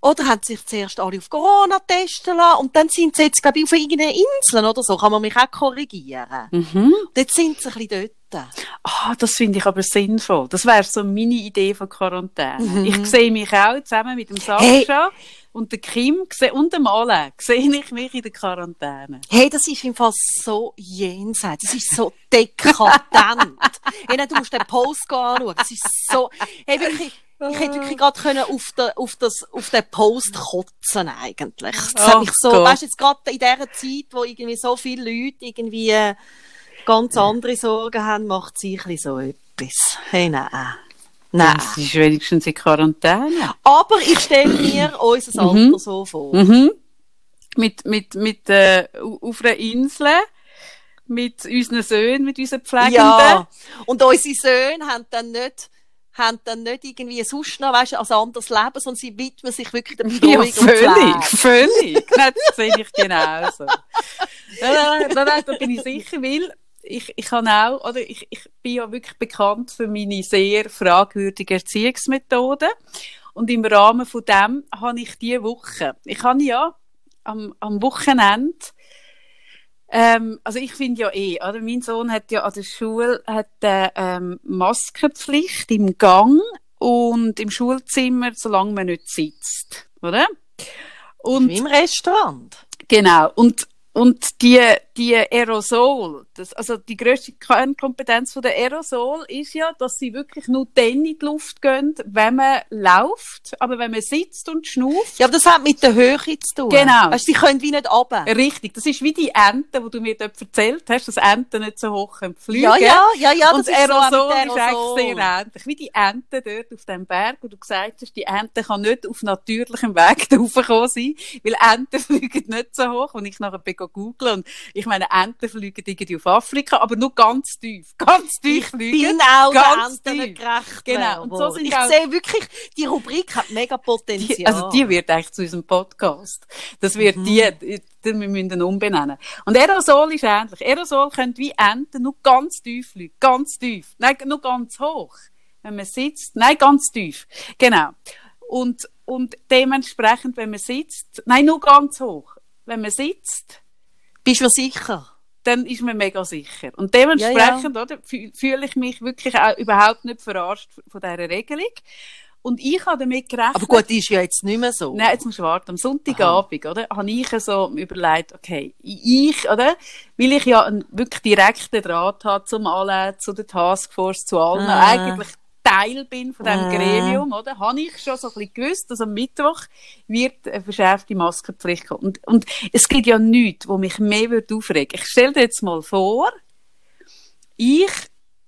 Oder haben sich zuerst alle auf Corona testen lassen und dann sind sie jetzt, glaube ich, auf irgendeiner Insel oder so. Kann man mich auch korrigieren. Mhm. Und jetzt sind sie ein bisschen dort. Ah, das finde ich aber sinnvoll. Das wäre so meine Idee von Quarantäne. Mhm. Ich sehe mich auch zusammen mit dem Sascha und der Kim und dem Ale, sehe ich mich in der Quarantäne. Hey, das ist im Fall so jenseits. Das ist so dekadent. hey, nein, du musst den Post anschauen. Das ist so, hey, wirklich, ich hätte wirklich gerade können auf, den, auf, das, auf den Post kotzen eigentlich. Das hat mich so, Gott. weißt du, jetzt gerade in dieser Zeit, wo irgendwie so viele Leute irgendwie äh, ganz andere Sorgen haben, macht sie ein bisschen so etwas. Hey, nein. Nein. Das ist wenigstens in Quarantäne. Aber ich stelle mir unser Alter so vor. Mhm. Mit, mit, mit, äh, au- auf einer Insel, mit unseren Söhnen, mit unseren Pflegenden. Ja. Und unsere Söhne haben dann nicht, haben dann nicht irgendwie sonst noch, weißt du, ein anderes Leben, sondern sie widmen sich wirklich der Betreuung Ja, und völlig, Pflege. völlig. Nein, das sehe ich genauso. Nein, nein, nein, da bin ich sicher, weil ich, ich kann auch, oder ich, ich bin ja wirklich bekannt für meine sehr fragwürdigen Erziehungsmethoden. Und im Rahmen von dem habe ich diese Woche, ich habe ja am, am Wochenende, ähm, also ich finde ja eh, oder? Mein Sohn hat ja an der Schule hat, äh, ähm, Maskenpflicht im Gang und im Schulzimmer, solange man nicht sitzt, oder? Und Wie im Restaurant. Genau. Und, und die, die Aerosol, das, also die grösste Kernkompetenz von der Aerosol ist ja, dass sie wirklich nur dann in die Luft gehen, wenn man läuft, aber wenn man sitzt und schnauft. Ja, aber das hat mit der Höhe zu tun. Genau. Du, sie können wie nicht runter. Richtig. Das ist wie die Enten, die du mir dort erzählt hast, dass Enten nicht so hoch fliegen. Ja, ja, ja, ja, das und ist so auch Aerosol ist Aerosol. eigentlich sehr ähnlich. Wie die Ente dort auf dem Berg, wo du gesagt hast, die Ente kann nicht auf natürlichem Weg da raufgekommen sein, weil Enten fliegen nicht so hoch. Und ich nachher bin googeln und ich meine, Enten fliegen irgendwie auf Afrika, aber nur ganz tief. Ganz tief Ich fliegen. bin auch ganz Enten gerecht. Genau. Und so sind ich auch- sehe wirklich, die Rubrik hat mega Potenzial. Die, also die wird eigentlich zu unserem Podcast. Das wird Mhm. die, wir müssen umbenennen. Und Aerosol ist ähnlich. Aerosol können wie Enten nur ganz tief fliegen. Ganz tief. Nein, nur ganz hoch. Wenn man sitzt. Nein, ganz tief. Genau. Und, und dementsprechend, wenn man sitzt, nein, nur ganz hoch. Wenn man sitzt, Bist du sicher? dann ist man mega sicher. Und dementsprechend, oder, fü- fühle ich mich wirklich auch überhaupt nicht verarscht von dieser Regelung. Und ich habe damit gerechnet. Aber gut, ist ja jetzt nicht mehr so. Nein, jetzt musst du warten. Am Sonntagabend, oder? Habe ich so überlegt, okay, ich, oder? Weil ich ja einen wirklich direkten Draht habe zum alle, zu der Taskforce, zu allen, Ah. eigentlich Teil bin von diesem Ah. Gremium, oder? Habe ich schon so ein bisschen gewusst, dass am Mittwoch wird eine verschärfte Maskenpflicht kommen. Und, und es gibt ja nichts, wo mich mehr würde aufregen. Ich stell dir jetzt mal vor, ich,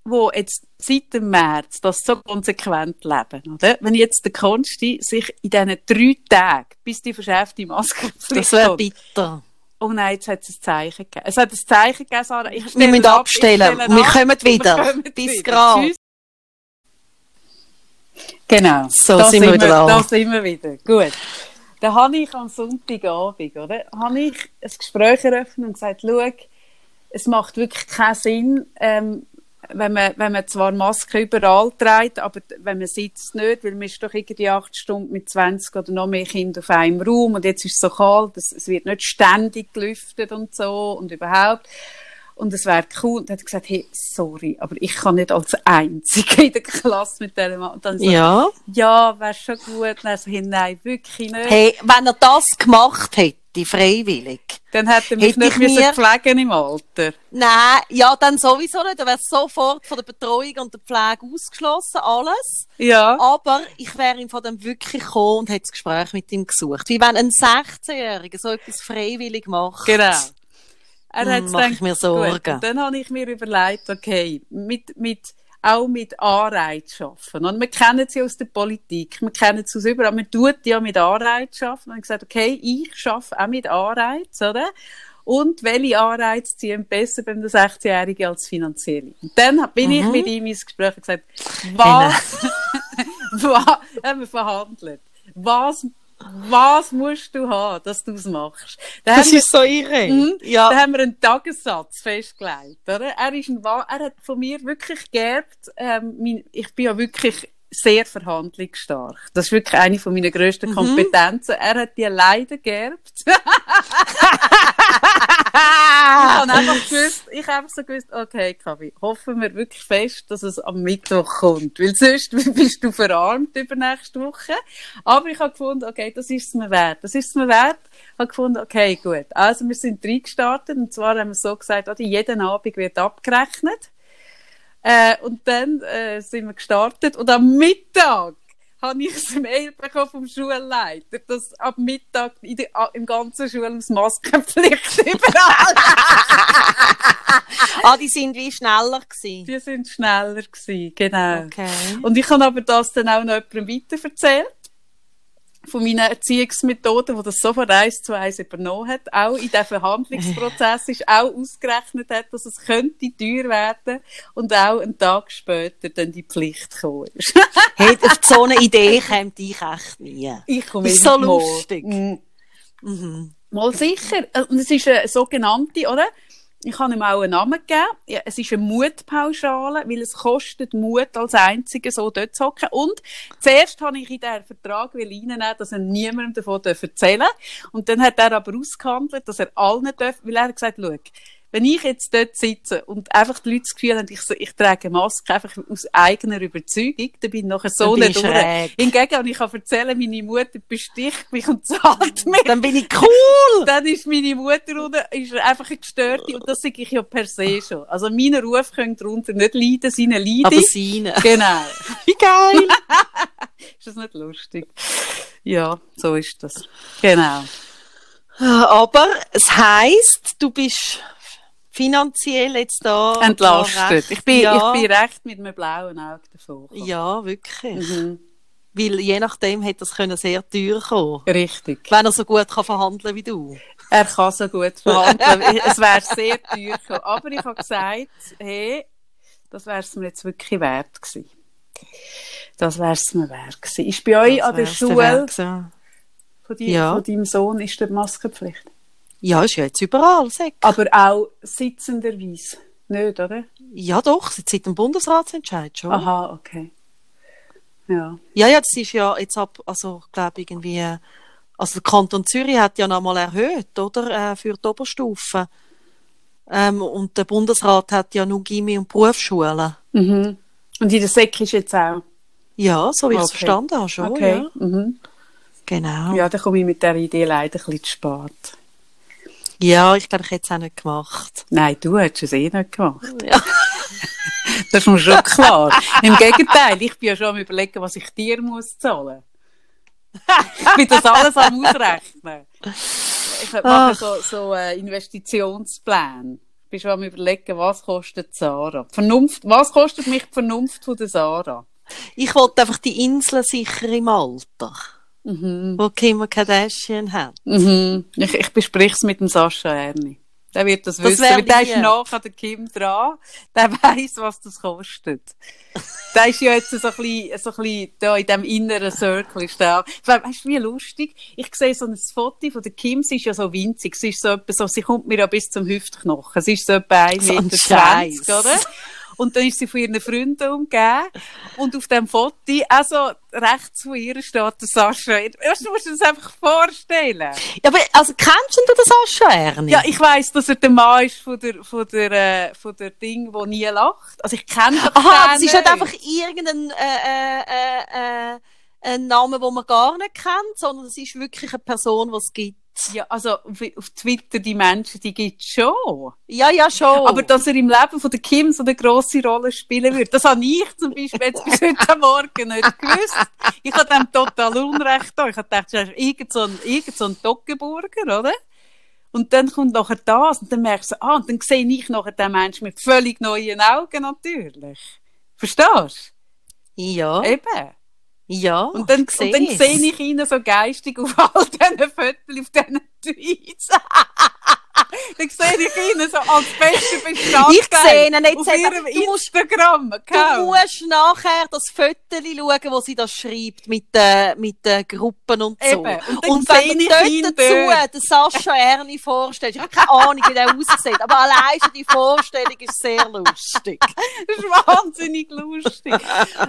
wo jetzt seit dem März das so konsequent leben, oder? Wenn jetzt der Konsti sich in diesen drei Tagen, bis die verschärfte Maskenpflicht das wäre kommt, bitter. Oh nein, jetzt hat es ein Zeichen gegeben. Es hat ein Zeichen gegeben, Sarah. Ich Wir müssen ab, abstellen. Wir ab. kommen wieder. Wir kommen Bis wieder. Genau. So, sind wir wieder da. Da sind wir wieder. Gut. Dann habe ich am Sonntagabend, oder? Habe ich ein Gespräch eröffnet und gesagt, schau, es macht wirklich keinen Sinn, ähm, wenn man, wenn man zwar Maske überall trägt, aber wenn man sitzt nicht, weil man ist doch irgendwie acht Stunden mit 20 oder noch mehr Kindern auf einem Raum und jetzt ist es so kalt, es, es wird nicht ständig gelüftet und so und überhaupt. Und es wäre cool. Und dann hat er gesagt, hey, sorry, aber ich kann nicht als Einzige in der Klasse mit dieser Mann. Und dann so, Ja. ja, wäre schon gut. Und dann so, hey, nein, wirklich nicht. Hey, wenn er das gemacht hätte, freiwillig. Dann hätte er mich hätte nicht mir- pflegen im Alter. Nein, ja, dann sowieso nicht. Er wäre sofort von der Betreuung und der Pflege ausgeschlossen, alles. Ja. Aber ich wäre ihm von dem wirklich gekommen und hätte das Gespräch mit ihm gesucht. Wie wenn ein 16-Jähriger so etwas freiwillig macht. Genau. Er hat mach ich gedacht, mir Sorgen. Gut. Und dann habe ich mir überlegt, okay, mit, mit, auch mit Anreiz schaffen. Und wir kennen sie aus der Politik, wir kennen sie aus überall, man tut ja mit Anreiz schaffen. Und ich habe gesagt, okay, ich schaffe auch mit Anreiz, oder? Und welche Anreize ziehen besser beim 16-Jährigen als finanzielle? Und dann bin ich Mhm. mit ihm ins Gespräch und gesagt, was, was, haben wir verhandelt. Was, was musst du haben, dass du es machst? Dann haben wir- so irre. Mhm. Ja. da haben wir einen Tagessatz festgelegt. Oder? Er, ist ein, er hat von mir wirklich geerbt. Ähm, mein, ich bin ja wirklich sehr verhandlungsstark. Das ist wirklich eine von meiner grössten Mhm. Kompetenzen. Er hat die leider geerbt. Ich habe einfach gewusst, ich habe so gewusst, okay, Kavi, hoffen wir wirklich fest, dass es am Mittwoch kommt. Weil sonst bist du verarmt über nächste Woche. Aber ich habe gefunden, okay, das ist es mir wert. Das ist es mir wert. Ich habe gefunden, okay, gut. Also wir sind reingestartet und zwar haben wir so gesagt, oder, jeden Abend wird abgerechnet. Äh, und dann äh, sind wir gestartet und am Mittag habe ich ein Mail bekommen vom Schulleiter, dass ab Mittag in der, im ganzen Schulhaus Maskenpflicht überall. Ah, die sind wie schneller gewesen. Die sind schneller gewesen, genau. Okay. Und ich habe aber das dann auch noch jemandem weiterverzählt. Von meinen Erziehungsmethoden, die das sofort eins zu eins übernommen hat. Auch in diesem Verhandlungsprozess ist auch ausgerechnet hat, dass es könnte teuer werden und auch einen Tag später dann die Pflicht ist. Hey, auf so eine Idee kommt ich echt nie. Ich komme ist so lustig. Mm. Mhm. Mal sicher. Und es ist eine sogenannte, oder? Ich habe ihm auch einen Namen gegeben. Ja, es ist eine Mutpauschale, weil es kostet Mut als Einzige, so dort zu hocken. Und zuerst habe ich in den Vertrag reinnehmen, dass er niemandem davon erzählen darf. Und dann hat er aber ausgehandelt, dass er allen darf, weil er hat gesagt, schau, wenn ich jetzt dort sitze und einfach die Leute das Gefühl haben, ich, ich trage Maske einfach aus eigener Überzeugung, dann bin ich nachher so nicht ich durch. schräg. Hingegen, wenn ich kann erzählen, meine Mutter besticht mich und zahlt mich Dann bin ich cool. dann ist meine Mutter unten, ist einfach eine Gestörte und das sage ich ja per se schon. Also mein Ruf könnte darunter nicht leiden, seine Leide. Aber seine. Genau. Wie geil. Ist das nicht lustig? Ja, so ist das. Genau. Aber es heisst, du bist finanziell jetzt da. Entlastet. da Ich bin, ja, ich bin recht mit einem blauen Auge davon. gekommen. Ja, wirklich. Mhm. Weil je nachdem hätte das können sehr teuer kommen. Richtig. Wenn er so gut kann verhandeln wie du. Er kann so gut verhandeln. es wäre sehr teuer gekommen. Aber ich habe gesagt, hey, das wäre es mir jetzt wirklich wert gewesen. Das wäre es mir wert gewesen. Ist bei euch Das an der der Schule gewesen. von, die, Ja. von deinem Sohn ist die Maskenpflicht? Ja, ist ja jetzt überall, sag. Aber auch sitzenderweise. Nicht, oder? Ja, doch, seit dem Bundesratsentscheid schon. Aha, okay. Ja. Ja, ja, das ist ja jetzt ab, also, glaube irgendwie, also der Kanton Zürich hat ja nochmal erhöht, oder, äh, für die Oberstufe. Ähm, und der Bundesrat hat ja nur Gimmi und Berufsschulen. Mhm. Und in der Säck ist jetzt auch. Ja, so wie ich es Okay. verstanden habe schon. Okay. Ja. Mhm. Genau. Ja, dann komme ich mit dieser Idee leider ein bisschen zu spät. Ja, ich glaube, ich hätte es auch nicht gemacht. Nein, du hättest es eh nicht gemacht. Ja. Das ist mir schon klar. Im Gegenteil, ich bin ja schon am überlegen, was ich dir muss zahlen. Ich bin das alles am ausrechnen. Ich mache Ach. so, so einen Investitionsplan. Ich bin schon am überlegen, was kostet Sarah. Vernunft, was kostet mich die Vernunft von der Sarah? Ich wollte einfach die Insel sicher im Alter, Mhm. wo Kim Kardashian hat. Mhm. Ich, ich besprich es mit dem Sascha Erni. Der wird das, Das wissen, weil der ist nach an der Kim dran. Der weiss, was das kostet. der ist ja jetzt so ein bisschen, so ein bisschen da in diesem inneren Circle. Ist der. Weißt du, wie lustig? Ich sehe so ein Foto von der Kim. Sie ist ja so winzig. Sie ist so etwa so, sie kommt mir ja bis zum Hüftknochen. Sie ist so etwa 1,20 So ein Meter, Scheiß. oder? Und dann ist sie von ihren Freunden umgeben. Und auf dem Foto, also rechts von ihr steht der Sascha. Weißt du, musst dir das einfach vorstellen. Ja, aber, also, kennst du das auch schon, Ernie? Ja, ich weiss, dass er der Mann ist von der, von der, äh, von der Ding, wo nie lacht. Also ich kenne doch Aha, den es ist halt nicht. einfach irgendein, äh, äh, äh, ein Name, den man gar nicht kennt, sondern es ist wirklich eine Person, die es gibt. Ja, also auf, auf Twitter, die Menschen, die gibt's schon. Ja, ja, schon. Aber dass er im Leben von der Kim so eine grosse Rolle spielen würde, das habe ich zum Beispiel jetzt bis heute Morgen nicht gewusst. Ich habe dem total Unrecht da. Ich habe gedacht, das ist irgend so ein, irgend so ein Toggenburger, oder? Und dann kommt nachher das und dann merkst du, ah, und dann sehe ich nachher den Menschen mit völlig neuen Augen natürlich. Verstehst ja, du? Eben. Ja. Und dann, und dann sehe ich ihn so geistig auf all diesen Fotos, auf diesen Tweets. dann sehe ich ihn so als besten Bestandteil Ich sehe ihn jetzt auf ihrem Du musst- Instagram. Du musst nachher das Foto schauen, wo sie das schreibt, mit den, mit den Gruppen und so. Eben. Und Und wenn ich du dort dazu den Sascha Erni vorstellst, ich habe keine Ahnung, wie der aussieht, aber allein schon die Vorstellung ist sehr lustig. Das ist wahnsinnig lustig.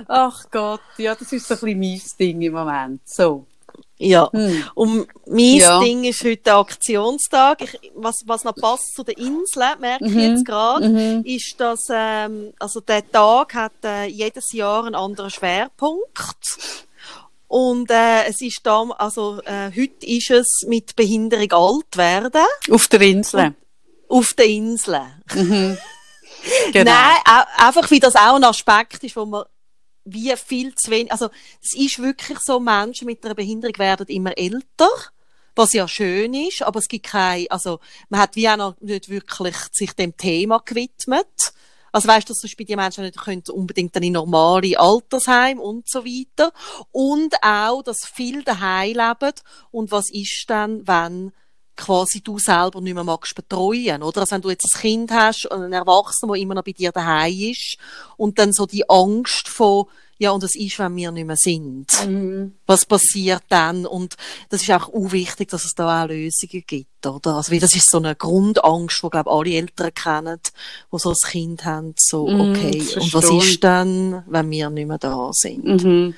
Ach Gott, ja, das ist so ein bisschen mein Ding im Moment. So. Ja. Hm. Und mein Ja. Ding ist heute der Aktionstag. Ich, was, was noch passt zu den Inseln, merke ich Mhm. jetzt gerade, Mhm. ist, dass ähm, also der Tag hat äh, jedes Jahr einen anderen Schwerpunkt. Und äh, es ist da, also äh, heute ist es mit Behinderung alt werden Auf der Insel. auf den Inseln. Mhm. Genau. Nein, einfach wie das auch ein Aspekt ist, wo man wie viel zu wenig, also es ist wirklich so, Menschen mit einer Behinderung werden immer älter, was ja schön ist, aber es gibt kein, also man hat wie auch noch nicht wirklich sich dem Thema gewidmet. Also weißt du, dass zum Beispiel die Menschen nicht können unbedingt in normale Altersheim und so weiter. Und auch, dass viele daheim leben. Und was ist dann, wenn quasi du selber nicht mehr magst betreuen, oder? Also wenn du jetzt ein Kind hast und einen Erwachsenen, der immer noch bei dir daheim ist und dann so die Angst von, ja, und es ist, wenn wir nicht mehr sind. Mhm. Was passiert dann? Und das ist auch wichtig, dass es da auch Lösungen gibt, oder? Also, weil das ist so eine Grundangst, die, glaube alle Eltern kennen, die so ein Kind haben, so, Mhm, okay, das und was ist dann, wenn wir nicht mehr da sind? Mhm.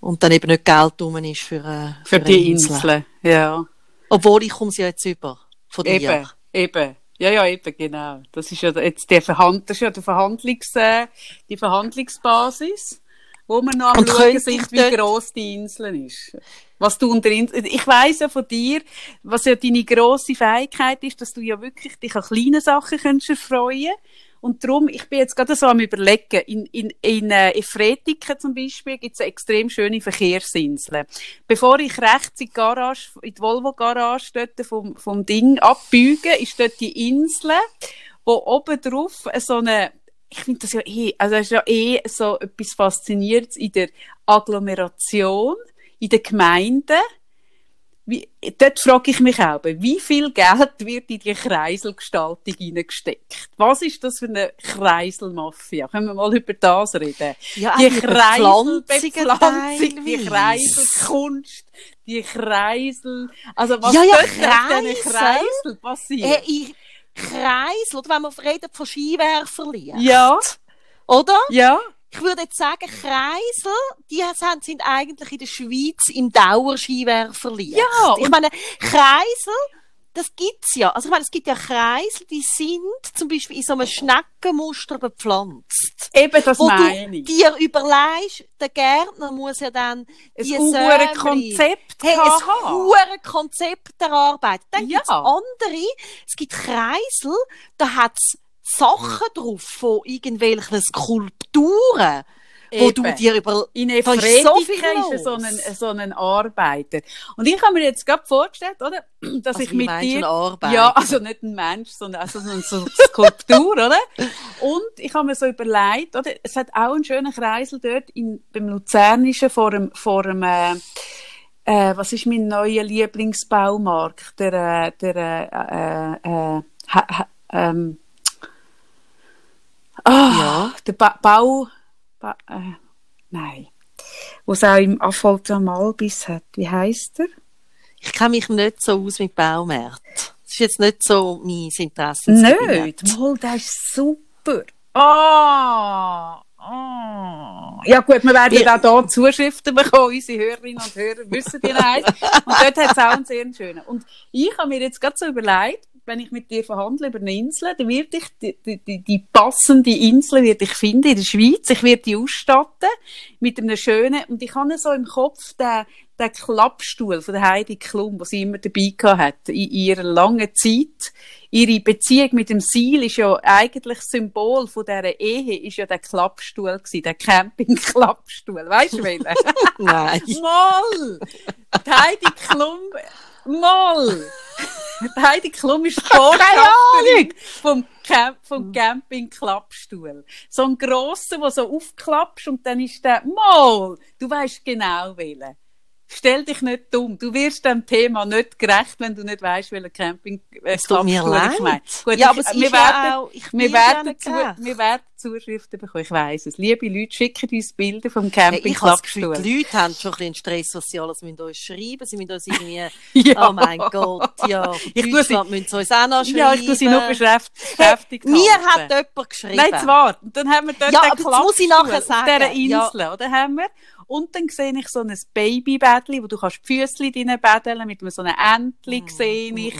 Und dann eben nicht Geld rum ist für, äh, Für eine die Insel. Ja. Obwohl ich komme sie ja jetzt über. Von dir. Eben, eben. Ja, ja, eben, genau. Das ist ja jetzt der Verhand, das ist ja der Verhandlungs, äh, die Verhandlungsbasis, wo wir noch am Und schauen sind, wie gross die Insel ist. Was du unter Insel, ich weiss ja von dir, was ja deine grosse Fähigkeit ist, dass du ja wirklich dich an kleinen Sachen kannst erfreuen und darum, ich bin jetzt gerade so am überlegen, in, in, in äh, Efretiken zum Beispiel gibt es extrem schöne Verkehrsinsel. Bevor ich rechts in die Garage, in die Volvo-Garage dort vom, vom Ding abbiege, ist dort die Insel, wo oben drauf so eine, ich finde das ja eh, also das ist ja eh so etwas Faszinierendes in der Agglomeration, in den Gemeinden. Wie, dort frage ich mich auch, wie viel Geld wird in die Kreiselgestaltung hineingesteckt? Was ist das für eine Kreiselmafia? Können wir mal über das reden? Ja, die Kreiselbepflanzung, die. Kreiselkunst, die Kreisel, also was Ja, ja, Kreisel. Kreisel passiert. Äh, Kreisel, oder wenn wir reden von Skiwerferlicht. ja, Oder? ja. Ich würde jetzt sagen, Kreisel, die sind, eigentlich in der Schweiz im Dauerskiwerferlicht. Ja, Ich meine, Kreisel, das gibt's ja. Also ich meine, es gibt ja Kreisel, die sind zum Beispiel in so einem Schneckenmuster bepflanzt. Eben, das wo meine du ich. dir überlegst, der Gärtner muss ja dann Ein die Sämli- Konzept Hey, ein hure Konzept erarbeitet. Dann Ja. gibt's andere, es gibt Kreisel, da hat's Sachen drauf von irgendwelchen Skulpturen, wo du Eben. dir über... In ist so viel ist er so los. ein, so ein Arbeiter. Und ich habe mir jetzt gerade vorgestellt, oder? Dass Also, ich mit dir. Ja, also nicht ein Mensch, sondern also so eine Skulptur, oder? Und ich habe mir so überlegt, oder? Es hat auch einen schönen Kreisel dort in, beim Luzernischen vor dem, vor dem, äh, äh, was ist mein neuer Lieblingsbaumarkt? Der, äh, der, äh, äh, äh, ha, ha, ähm, ah, Ja. der ba Bau, ba äh, nein, wo es auch im Affolter am Albis hat. Wie heisst er? Ich kenne mich nicht so aus mit Baumärkten. Das ist jetzt nicht so mein Interessensgebiet. Nicht. Mal, der ist super. Ah! Ah. Ja gut, wir werden Wir- auch hier Zuschriften bekommen, unsere Hörerinnen und Hörer wissen die eins. Und dort hat es auch einen sehr schönen. Und ich habe mir jetzt gerade so überlegt, wenn ich mit dir verhandle über eine Insel, dann werde ich die, die, die, passende Insel werde ich finden in der Schweiz. Ich werde die ausstatten mit einem schönen, und ich habe so im Kopf den, den Klappstuhl von der Heidi Klum, was sie immer dabei hat, in ihrer langen Zeit. Ihre Beziehung mit dem Seil ist ja eigentlich das Symbol von dieser Ehe, ist ja der Klappstuhl gewesen, der Camping-Klappstuhl. Weißt du, welchen? Nein. Mal! Die Heidi Klum, mal! Die Heidi Klum ist Botschafterin vom, Camp, vom Camping-Klappstuhl. So ein grosser, der so aufklappst und dann ist der, mal! Du weißt genau welchen. Stell dich nicht dumm. Du wirst dem Thema nicht gerecht, wenn du nicht weißt, welchen camping äh, Es tut mir Klappstuhl ich meine. leid. Gut, ja, ich- aber es wir werden, ja auch... Ich wir werden, ja zu, wir werden Zuschriften bekommen, ich weiss es. Liebe Leute, schickt uns Bilder vom Hey, ich Camping-Klappstuhl. die Leute haben schon ein bisschen Stress, was sie alles müssen uns schreiben Sie müssen uns irgendwie... Ja. Oh mein Gott, ja. Ich Ich sie- Deutschland müssen sie uns auch noch schreiben. Ja, ich tue sie nur beschäft- beschäftigt Mir halten. hat jemand geschrieben. Nein, warte. Und dann haben wir dort Ja, den aber das muss ich nachher Klappstuhl auf sagen. dieser Insel, oder? Haben wir. Und dann sehe ich so ein Babybädli, wo du kannst die Füßchen reinbädeln, mit einem so einem Entli Mm, sehe ich.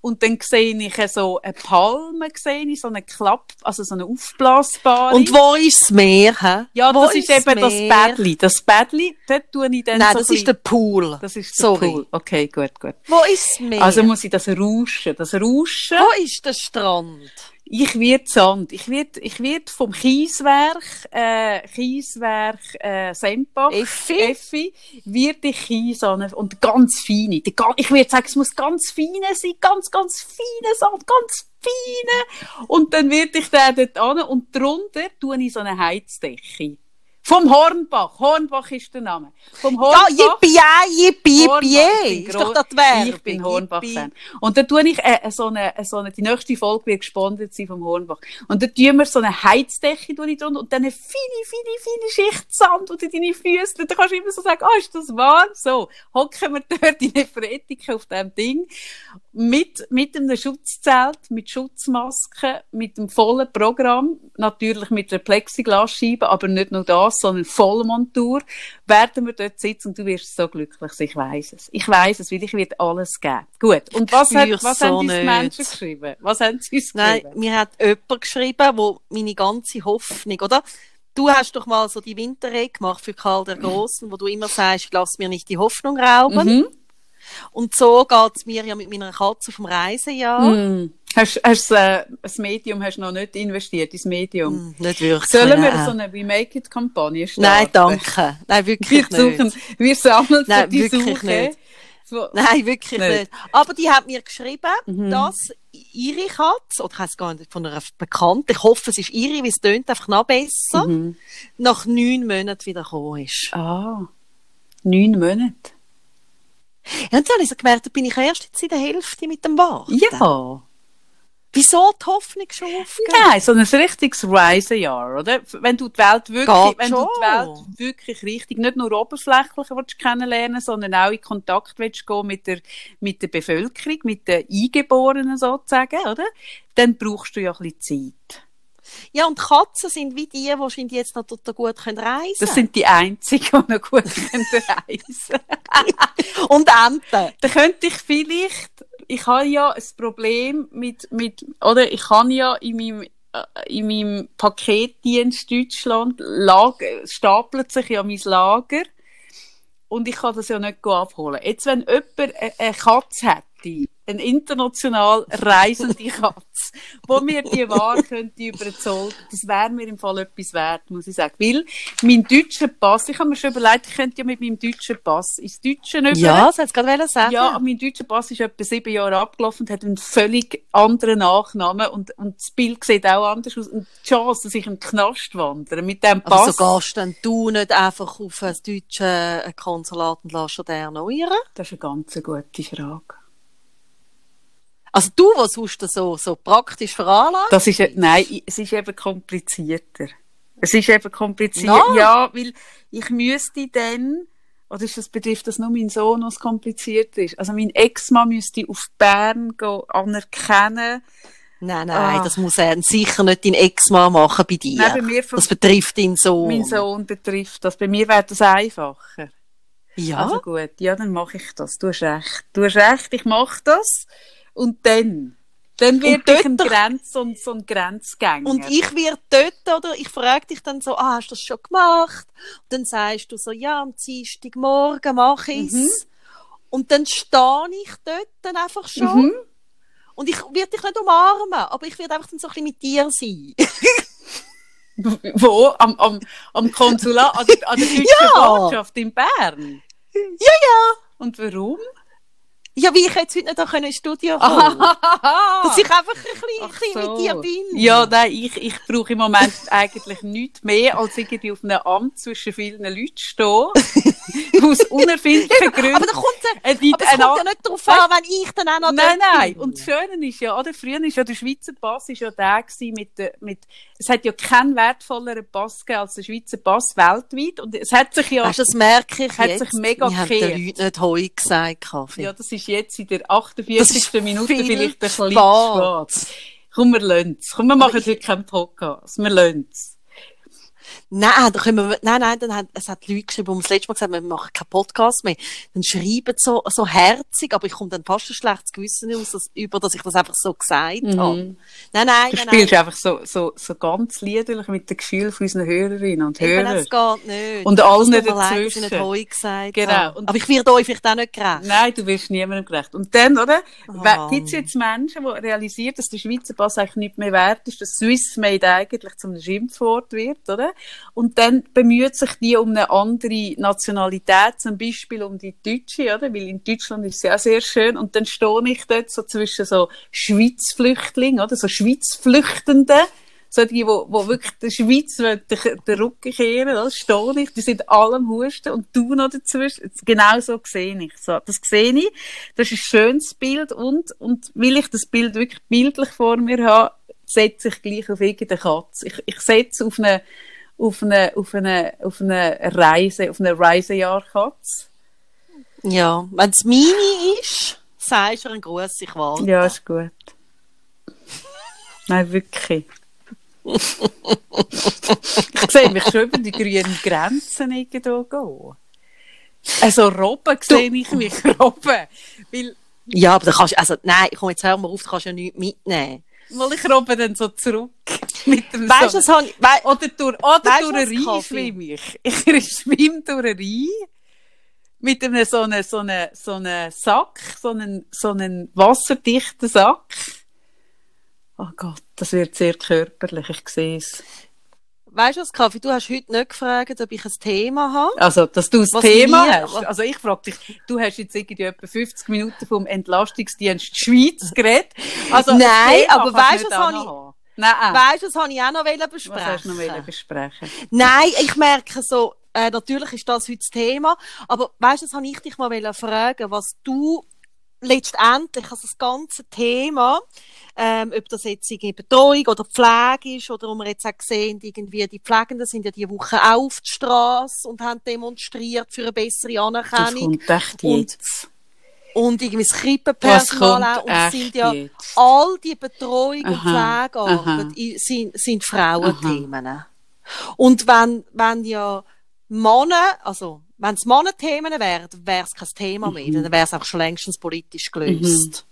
Und dann sehe ich so eine Palme, sehe ich, so eine Klapp, also so eine aufblasbare. Und wo ist das Meer? Hä? ja, wo das ist eben das? Bädli. Das Bädli, dort tue ich dann Nein, so das ist der Pool. das ist der Sorry. Pool. Okay, gut, gut. Wo ist das Meer? Also muss ich das rauschen. Das Rauschen. wo ist der Strand? Ich werde Sand. Ich werde, ich werde vom Kieswerk, äh, Kieswerk, äh, Sempa. Effi? Effi, wird ich Kies an, und ganz feine. Die Ich würde sagen, es muss ganz feine sein, ganz, ganz feine Sand, ganz feine. Und dann werde ich den dort an, und drunter tue ich so eine Heizdecke. Vom Hornbach. Hornbach ist der Name. Vom Ja, Hornbach. yippie, yippie, Hornbach. yippie. Ich bin Ist doch das Werbung. Ich bin Hornbach-Fan. Yippie. Und dann tue ich äh, so eine, so eine, die nächste Folge wird gesponsert sein vom Hornbach. Und dann tun wir so eine Heizdecke drunter und dann eine feine, feine, feine Schicht Sand unter deine Füße. Dann kannst du immer so sagen, ah, ist das warm? So, hocken wir dort in der Fretika auf dem Ding. Mit, mit einem Schutzzelt, mit Schutzmasken, mit dem vollen Programm. Natürlich mit einer Plexiglasscheibe, aber nicht nur das, sondern Vollmontur. Werden wir dort sitzen und du wirst so glücklich sein. Ich weiss es. Ich weiss es, weil ich wird alles geben. Gut. Und was, hat, was so haben die nicht. Menschen geschrieben? Was haben sie uns Nein, geschrieben? mir hat jemand geschrieben, wo meine ganze Hoffnung, oder? Du hast doch mal so die Winterrede gemacht für Karl der Großen, wo du immer sagst, lass mir nicht die Hoffnung rauben. Mhm. Und so geht's mir ja mit meiner Katze vom Reisejahr. Mhm. Hast, hast, äh, das Medium hast noch nicht investiert, ins Medium. Hm, Nicht wirklich. Sollen wir nein. so eine We Make It Kampagne starten? Nein, danke. Nein, Wir wirklich suchen, nicht. wir sammeln Nein, die wirklich Suche. nicht. Nein, wirklich Nicht. nicht. Aber die hat mir geschrieben, Mhm. dass ihre Katze, oder ich weiss gar nicht, von einer Bekannten, ich hoffe, es ist ihre, weil es tönt einfach noch besser, Mhm. nach neun Monaten wieder gekommen ist. Ah, neun Monate. Ja, und dann habe ich so gemerkt, da bin ich erst jetzt in der Hälfte mit dem Warten. Ja. Wieso die Hoffnung schon aufgeben? Nein, so ein richtiges Reisejahr, oder? Wenn du die Welt wirklich, Geht wenn du die Welt wirklich richtig, nicht nur oberflächlich willst kennenlernen, sondern auch in Kontakt willst gehen mit der, mit der Bevölkerung, mit den Eingeborenen sozusagen, oder? Dann brauchst du ja ein bisschen Zeit. Ja, und Katzen sind wie die, die wahrscheinlich jetzt noch dort gut können reisen Das sind die einzigen, die noch gut können reisen Und Enten. Dann könnte ich vielleicht ich habe ja ein Problem mit, mit, oder ich kann ja in meinem, äh, in meinem Paketdienst Deutschland, Lager, stapelt sich ja mein Lager und ich kann das ja nicht abholen. Jetzt, wenn jemand eine Katze hätte, eine international reisende Katze, wo mir die Ware könnte über den Zoll, das wäre mir im Fall etwas wert, muss ich sagen. Weil mein deutscher Pass, ich habe mir schon überlegt, ich könnte ja mit meinem deutschen Pass ins Deutsche über. Ja, das hätte ich gerade sagen. Ja, mein deutscher Pass ist etwa sieben Jahre abgelaufen und hat einen völlig anderen Nachnamen und, und das Bild sieht auch anders aus. Und die Chance, dass ich den Knast wandere mit dem Pass. Also so gehst dann du nicht einfach auf ein deutsches Konsulat und lässt dir den erneuern? Das ist eine ganz gute Frage. Also du, was sonst so, so praktisch veranlagt Das ist, nein, es ist eben komplizierter. Es ist eben kompliziert. No. Ja, weil ich müsste dann, oder ist das, betrifft das nur meinen Sohn, was kompliziert ist? Also mein Ex-Mann müsste auf Bern gehen, anerkennen. Nein, nein, Ah. das muss er sicher nicht dein Ex-Mann machen bei dir. Nein, bei mir das betrifft ihn so. Mein Sohn betrifft das. Bei mir wäre das einfacher. Ja, Also gut, ja, dann mache ich das. Du hast recht. Du hast recht, ich mache das. Und dann, dann wird ich ein Grenz, so, ein- so ein Grenzgänger. Und ich werde dort, oder? Ich frage dich dann so, ah, hast du das schon gemacht? Und dann sagst du so, ja, am Dienstagmorgen mache ich's. Mhm. Und dann stehe ich dort dann einfach schon. Mhm. Und ich werde dich nicht umarmen, aber ich werde einfach dann so ein bisschen mit dir sein. Wo? Am, am, am Konsulat, an der, an der deutschen Ja. Botschaft in Bern? ja, ja. Und warum? Ja, wie ich jetzt heute nicht auch ins Studio kommen Dass ich einfach ein bisschen, so. mit dir bin. Ja, nein, ich, ich brauche im Moment eigentlich nichts mehr, als irgendwie auf einem Amt zwischen vielen Leuten stehen. aus unerfindlichen Gründen. Aber da kommt ja, Äh, aber es kommt ja nicht darauf an, wenn ich dann auch noch Nein, nein. bin. Und das Schöne ist ja, oder? Früher ist ja der Schweizer Pass ist ja der gewesen mit, mit, es hat ja keinen wertvolleren Pass gegeben als der Schweizer Pass weltweit. Und es hat sich ja, Weißt, das merke ich Hat jetzt. sich mega haben gekehrt. den Leuten nicht Heu gesagt, Kaffee. ja, das ist jetzt in der 48. Das ist Minute viel vielleicht ein bisschen spät. spät. Komm, wir lösen's. Komm, wir machen heute keinen Podcast. Wir lösen's. Nein, da können wir, nein, nein, dann hat, es hat Leute geschrieben, die das letzte Mal gesagt haben, wir machen keinen Podcast mehr. Dann schreiben sie so, so herzig, aber ich komme dann fast ein schlechtes Gewissen aus, dass, über, dass ich das einfach so gesagt Mhm. habe. Nein, nein, Du nein, spielst nein. einfach so, so, so ganz liederlich mit dem Gefühl von unseren Hörerinnen und Eben, Hörern. es geht nicht. Und allen leid, dass ich dazwischen. nicht Heu gesagt Genau. Und- Aber ich werde euch vielleicht auch nicht gerecht. Nein, du wirst niemandem gerecht. Und dann, oder? Oh. Gibt es jetzt Menschen, die realisieren, dass der Schweizer Pass eigentlich nicht mehr wert ist, dass Swissmade eigentlich zum Schimpfwort wird, oder? Und dann bemüht sich die um eine andere Nationalität, zum Beispiel um die Deutsche, oder? Weil in Deutschland ist sie auch sehr schön. Und dann stehe ich dort so zwischen so Schweizflüchtlingen, oder? So Schweizflüchtenden. So die, wo wirklich der Schweiz den, Rücken kehren, das stehe ich, die sind allem Husten und du noch dazwischen. Genau so sehe ich. So, das sehe ich. Das ist ein schönes Bild und, und weil ich das Bild wirklich bildlich vor mir habe, setze ich gleich auf irgendeine Katze. Ich, ich setze auf eine, auf eine, auf eine, auf eine Reise, auf eine Reisejahrkatze. Ja, wenn es meine ist, sagst du einen Gruß, ich warte. Ja, ist gut. Nein, wirklich. ich sehe mich schon über die grünen Grenzen irgendwo gehen. Also Robben sehe ich mich, Robben. Weil, Ja, aber da kannst du, also, nein, komm, jetzt hör mal auf, du kannst ja nichts mitnehmen. Weil ich Robben dann so zurück mit dem Weißt du, so das habe ich, Oder durch, oder Weißt durch du, einen was, Rhein schwimme ich. Ich schwimme durch einen Rhein mit einem so einem, so einem, so einem Sack, so einem, so einem wasserdichten Sack. Oh Gott, das wird sehr körperlich, ich sehe es. Weißt du was, Kaffee, du hast heute nicht gefragt, ob ich ein Thema habe. Also, dass du das Was Thema wir- hast. Also, ich frage dich, du hast jetzt irgendwie etwa 50 Minuten vom Entlastungsdienst Schweiz geredet. Also, ein Nein, aber weißt du, was habe ich-. Nein, Weißt du, das habe ich auch noch was hast du noch besprechen. besprechen? Nein, ich merke so, äh, natürlich ist das heute das Thema, aber weißt du, das habe ich dich mal fragen, was du letztendlich, also das ganze Thema, ähm, ob das jetzt irgendwie Betreuung oder Pflege ist, oder wo wir jetzt auch gesehen, irgendwie die Pflegenden sind ja die Woche auch auf die Straße und haben demonstriert für eine bessere Das Anerkennung. kommt echt Und jetzt. Und irgendwie das Krippenpersonal auch. Und es sind ja jetzt? all die Betreuung und Aha, Pflegearbeit aha. sind, sind Frauenthemen. Und wenn, wenn ja Männer, also, wenn es Männerthemen wären, wäre es kein Thema mehr. Mhm. Dann wäre es auch schon längstens politisch gelöst.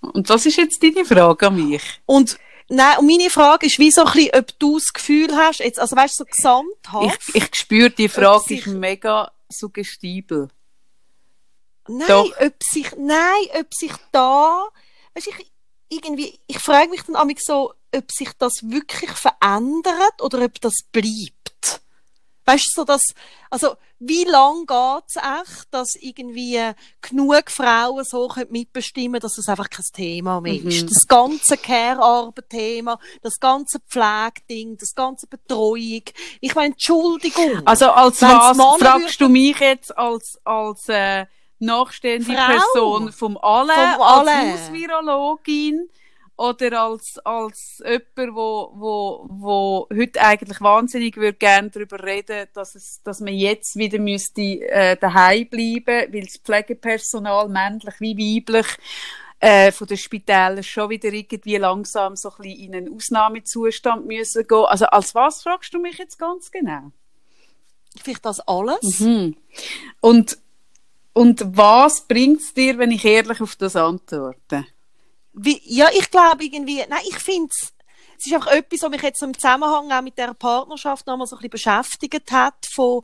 Und das ist jetzt deine Frage an mich. Und Nein, und meine Frage ist, wie so ein bisschen, ob du das Gefühl hast, jetzt, also weißt du, so gesamthaft. Ich, ich spüre, die Frage sich, ist mega suggestibel. Nein, Doch. ob sich, nein, ob sich da, weißt du, ich, irgendwie, ich frage mich dann auch so, ob sich das wirklich verändert oder ob das bleibt. Weißt du, so dass, also, wie lang geht's echt, dass irgendwie genug Frauen so mitbestimmen dass es einfach kein Thema mehr ist? Mhm. Das ganze Care-Arbeit-Thema, das ganze Pflegeding, das ganze Betreuung. Ich meine, Entschuldigung. Also, als was fragst du mich jetzt als, als, äh, nachstehende Frau. Person vom Alle, vom Alle. als Hausvirologin? Oder als, als jemand, wo, wo, wo heute eigentlich wahnsinnig würde gerne darüber reden, dass es, dass man jetzt wieder müsste, äh, daheim bleiben, weil das Pflegepersonal, männlich wie weiblich, äh, von den Spitälern schon wieder irgendwie langsam so ein bisschen in einen Ausnahmezustand müssen gehen. Also als was fragst du mich jetzt ganz genau? Vielleicht das alles. Mhm. Und, und was bringt es dir, wenn ich ehrlich auf das antworte? Wie, ja, ich glaube irgendwie, nein, ich finde es ist einfach etwas, was mich jetzt im Zusammenhang auch mit der Partnerschaft nochmal so ein bisschen beschäftigt hat, von,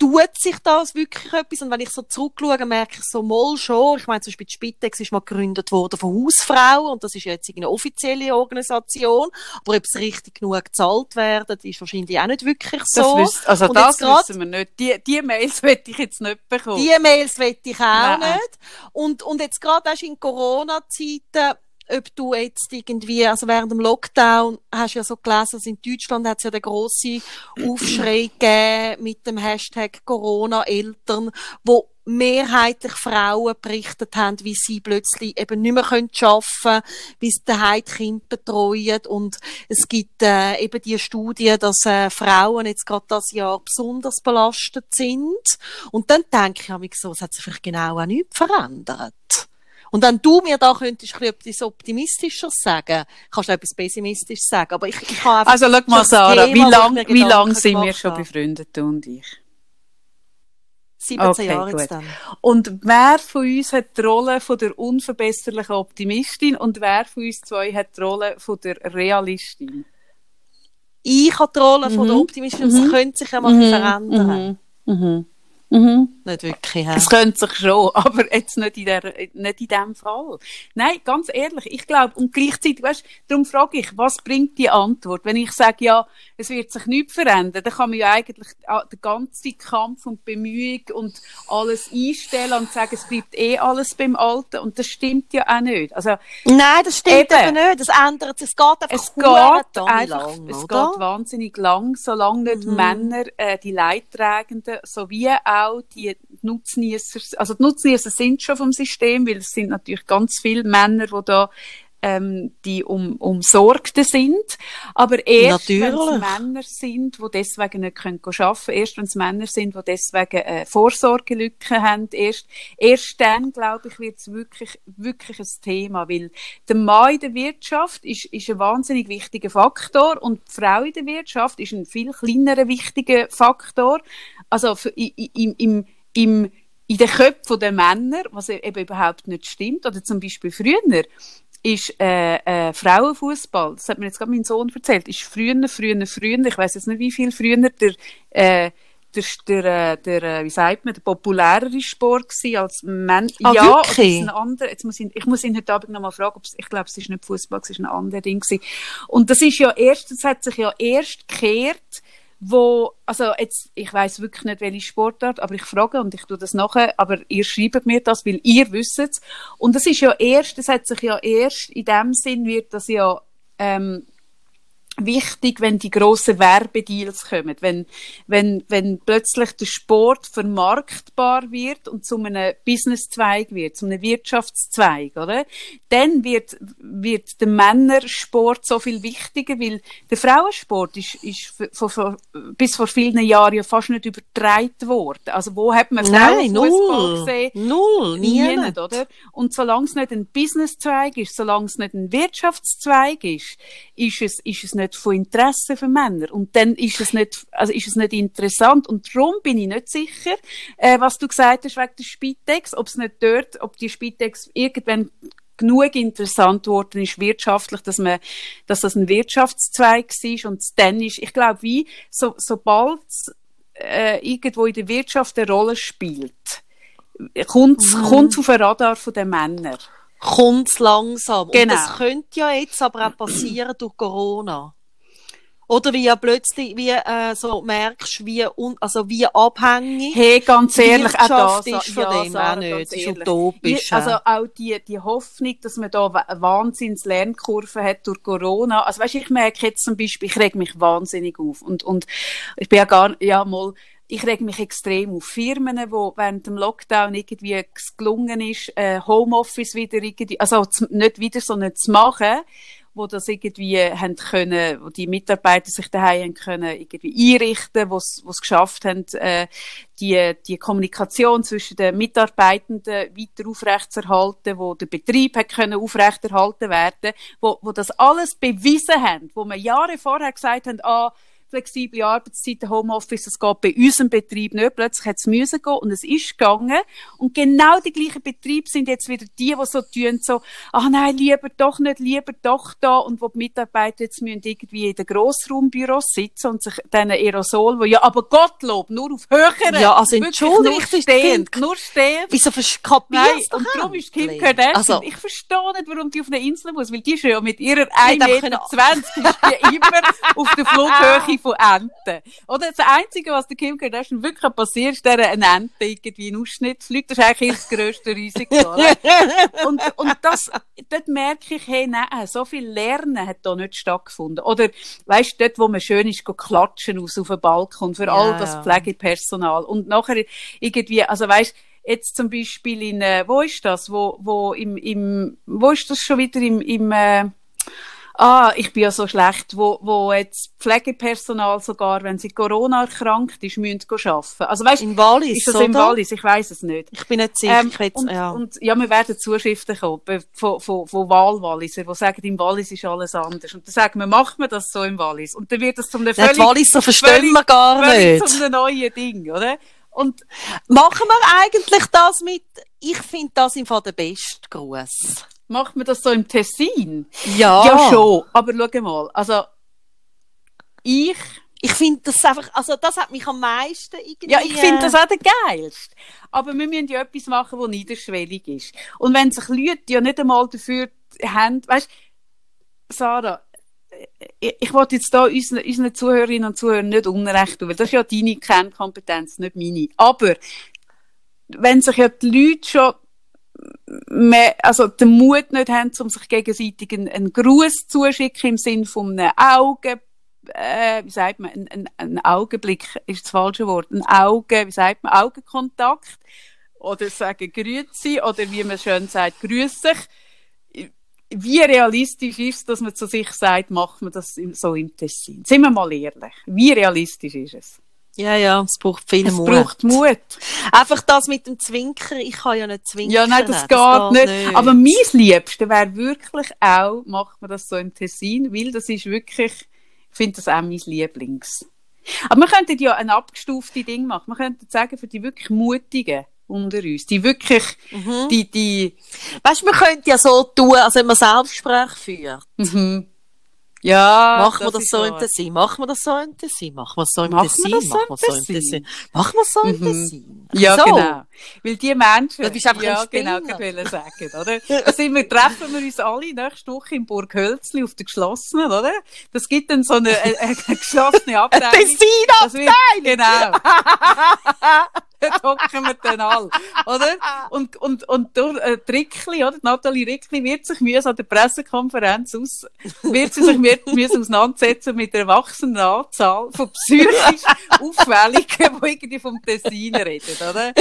tut sich das wirklich etwas? Und wenn ich so zurückschaue, merke ich so mal schon, ich meine, zum Beispiel die Spitex ist mal gegründet worden von Hausfrauen und das ist jetzt eine offizielle Organisation, aber ob es richtig genug gezahlt werden, ist wahrscheinlich auch nicht wirklich so. Das wüsst, also und das grad, wissen wir nicht. Die, die Mails wette ich jetzt nicht bekommen. Die Mails wette ich auch Nein. nicht. Und, und jetzt gerade in Corona-Zeiten, ob du jetzt irgendwie, also während dem Lockdown, hast du ja so gelesen, dass in Deutschland hat es ja den grossen Aufschrei gegeben mit dem Hashtag Corona-Eltern, wo mehrheitlich Frauen berichtet haben, wie sie plötzlich eben nicht mehr arbeiten können, wie sie daheim die Kinder betreuen. Und es gibt äh, eben die Studie, dass äh, Frauen jetzt gerade das Jahr besonders belastet sind. Und dann denke ich mir so, es hat sich vielleicht genau auch nichts verändert. Und wenn du mir da könntest etwas Optimistisches sagen, kannst du etwas Pessimistisches sagen, aber ich, ich einfach... Also, schau mal, Sarah, Thema, wie lange wie lang sind wir schon befreundet, du und ich? 17 okay, Jahre jetzt dann. Und wer von uns hat die Rolle von der unverbesserlichen Optimistin und wer von uns zwei hat die Rolle von der Realistin? Ich habe die Rolle mhm. von der mhm. Optimistin, mhm. das könnte sich ja mal mhm. verändern. Mhm. Mhm. Nicht wirklich. Ja. Es könnte sich schon, aber jetzt nicht in, der, nicht in dem Fall. Nein, ganz ehrlich, ich glaube, und gleichzeitig, weißt, darum frage ich, was bringt die Antwort? Wenn ich sage, ja, es wird sich nichts verändern, dann kann man ja eigentlich den ganzen Kampf und Bemühung und alles einstellen und sagen, es bleibt eh alles beim Alten. Und das stimmt ja auch nicht. Also, Nein, das stimmt eben, nicht. Das ändert sich. Es geht einfach es geht einfach, lang, Es geht wahnsinnig lang, solange nicht mhm. Männer, äh, die Leidtragenden, sowie auch auch die Nutznießer, also die Nutznießer sind schon vom System, weil es sind natürlich ganz viele Männer, die da ähm, die um, umsorgte sind. Aber erst wenn es Männer sind, die deswegen nicht können arbeiten können, erst wenn es Männer sind, die deswegen äh, Vorsorgelücken haben, erst, erst dann, glaube ich, wird es wirklich, wirklich ein Thema. Weil der Mann in der Wirtschaft ist, ist ein wahnsinnig wichtiger Faktor und die Frau in der Wirtschaft ist ein viel kleinerer wichtiger Faktor. Also für, im, im, im, in den Köpfen der Männer, was eben überhaupt nicht stimmt. Oder zum Beispiel früher ist äh, äh, Frauenfußball, das hat mir jetzt gerade mein Sohn erzählt, ist früher, früher, früher, ich weiß jetzt nicht wie viel früher, der, äh, der, der, äh, der, äh, wie sagt man, der populärere Sport gewesen als Männer. Ah, ja, wirklich? ein anderer, jetzt muss ich, ich muss ihn heute Abend noch mal fragen, ob ich glaube, es ist nicht Fußball, es ist ein anderer Ding gewesen. Und das ist ja erst, das hat sich ja erst gekehrt, wo, also jetzt, ich weiß wirklich nicht, welche Sportart, aber ich frage und ich tue das nachher, aber ihr schreibt mir das, weil ihr wisst. Und das ist ja erst, das hat sich ja erst in dem Sinn wird das ja ähm, wichtig, wenn die grossen Werbedeals kommen, wenn, wenn, wenn plötzlich der Sport vermarktbar wird und zu einem Businesszweig wird, zu einem Wirtschaftszweig, oder? Dann wird, wird der Männersport so viel wichtiger, weil der Frauensport ist, ist vor, vor, bis vor vielen Jahren ja fast nicht übertragen worden. Also wo hat man Frauenfußball gesehen? Null, nie, nicht, oder? Und solange es nicht ein Businesszweig ist, solange es nicht ein Wirtschaftszweig ist, ist es, ist es nicht von Interesse für Männer. Und dann ist es nicht, also ist es nicht interessant. Und darum bin ich nicht sicher, äh, was du gesagt hast wegen der Spitex, ob es nicht dort, ob die Spitex irgendwann genug interessant geworden ist wirtschaftlich, dass man, dass das ein Wirtschaftszweig war und dann ist, ich glaube, wie, so, sobald äh, irgendwo in der Wirtschaft eine Rolle spielt, kommt es Mhm. auf den Radar von den Kommt langsam. Genau. Und das könnte ja jetzt aber auch passieren durch Corona. Oder wie ja plötzlich, wie, äh, so merkst, wie, un, also wie abhängig Hey, ganz ehrlich, auch das, ist von ja, dem Sarah, auch nicht. Das ist utopisch. Ja, also auch die, die Hoffnung, dass man da eine wahnsinns Lernkurve hat durch Corona. Also weißt, ich merke jetzt zum Beispiel, ich reg mich wahnsinnig auf und und ich bin ja gar ja mal ich reg mich extrem auf Firmen, wo während dem Lockdown irgendwie gelungen ist, äh, Homeoffice wieder irgendwie, also nicht wieder, sondern zu machen, wo das irgendwie haben können, wo die Mitarbeiter sich daheim haben können irgendwie einrichten, wo es geschafft haben, äh, die die Kommunikation zwischen den Mitarbeitenden weiter aufrechtzuerhalten, wo der Betrieb hat können aufrechterhalten werden, wo wo das alles bewiesen haben, wo man Jahre vorher gesagt haben, ah flexible Arbeitszeiten, Homeoffice, das geht bei unserem Betrieb nicht. Plötzlich hat es müssen gehen und es ist gegangen. Und genau die gleichen Betriebe sind jetzt wieder die, die so tun, so, ach nein, lieber doch nicht, lieber doch da. Und wo die Mitarbeiter jetzt müssen irgendwie in den Grossraumbüros sitzen und sich dann Aerosol, wo ja, aber Gottlob, nur auf höheren, Ja, also wirklich Entschuldigung, nur stehend, nur stehend. Wieso kapierst Nein, du und darum ist Kim? Kardashian, Also, ich verstehe nicht, warum die auf eine Insel muss, weil die ist ja mit ihrer hätte 1,20 einfach Meter ist die immer auf der Flughöhe von Enten. Oder das Einzige, was der Kim Kardashian wirklich passiert, ist, der eine Ente irgendwie in Ausschnitt fliegt. Das ist eigentlich das grösste Risiko. Und, und das, dort merke ich, hey, nein, so viel Lernen hat da nicht stattgefunden. Oder, weißt du, dort, wo man schön ist, go klatschen aus auf den Balkon für all Ja, das ja. Pflegepersonal. Und nachher irgendwie, also weißt jetzt zum Beispiel in, äh, wo ist das? Wo, wo im, im, wo ist das schon wieder im, im, äh, Ah, ich bin ja so schlecht, wo, wo jetzt Pflegepersonal sogar, wenn sie Corona erkrankt ist, müssen arbeiten. Also weißt, in Wallis, ist das oder? im Wallis? Ich weiß es nicht. Ich bin nicht sicher. Ähm, jetzt, und, ja. und ja, wir werden Zuschriften kommen von, von, von Wahlwalliser, die sagen, im Wallis ist alles anders. Und dann sagen wir, macht man das so im Wallis? Und dann wird das zum einem Nein, die Walliser verstehen wir gar völlig nicht. zum einem neuen Ding, oder? Und Machen wir eigentlich das mit, ich finde das im Fall der beste Gruß. Macht man das so im Tessin? Ja. Ja, schon. Aber schau mal, also, ich Ich finde das einfach, also das hat mich am meisten irgendwie... Ja, ich finde das äh, auch der geilste. Aber wir müssen ja etwas machen, das niederschwellig ist. Und wenn sich Leute ja nicht einmal dafür haben, weißt Sarah, ich, ich wollte jetzt da unseren, unseren Zuhörerinnen und Zuhörern nicht unrecht tun, weil das ist ja deine Kernkompetenz, nicht meine. Aber wenn sich ja die Leute schon mehr, also den Mut nicht haben, um sich gegenseitig einen, einen Gruß zuschicken im Sinn von einem Augen, äh, wie sagt man, ein, ein, ein Augenblick ist das falsche Wort, ein Auge, wie sagt man, Augenkontakt oder sagen Grüezi oder wie man schön sagt, grüß. Wie realistisch ist es, dass man zu sich sagt, macht man das so im Tessin? Sind wir mal ehrlich. Wie realistisch ist es? Ja, ja, es braucht viel Es Mut. braucht Mut. Einfach das mit dem Zwinkern, ich kann ja nicht zwinkern. Ja, nein, das, geht, nicht. Aber mein Liebste wäre wirklich auch, macht man das so im Tessin, weil das ist wirklich, ich finde das auch mein Lieblings. Aber wir könnten ja ein abgestufte Ding machen. Wir könnten sagen, für die wirklich Mutigen unter uns, die wirklich, Mhm. die, die, Weißt du, man könnte ja so tun, als wenn man Selbstgespräch führt. mhm. Ja, Machen wir das ist so im. Tessin? Machen wir das so im Tessin? Machen wir so im Tessin? das Machen im wir so im Tessin? Tessin? Machen wir so im Mhm. Tessin? Ja, genau. Weil die Menschen, Du bist einfach ja, genau, wollte sagen, oder? Da sind wir, treffen wir uns alle nächste Woche in Burg Hölzli auf der geschlossenen, oder? Das gibt dann so eine, eine, eine geschlossene Abteilung. Tessin Das wird, genau. Dort hocken wir dann alle, oder? Und, und, und durch, äh, die Rickli, oder? Die Nathalie Rickli wird sich müssen an der Pressekonferenz aus, wird sie sich müssen auseinandersetzen mit der wachsenden Anzahl von psychisch Auffälligen, die irgendwie vom Tessin reden, oder?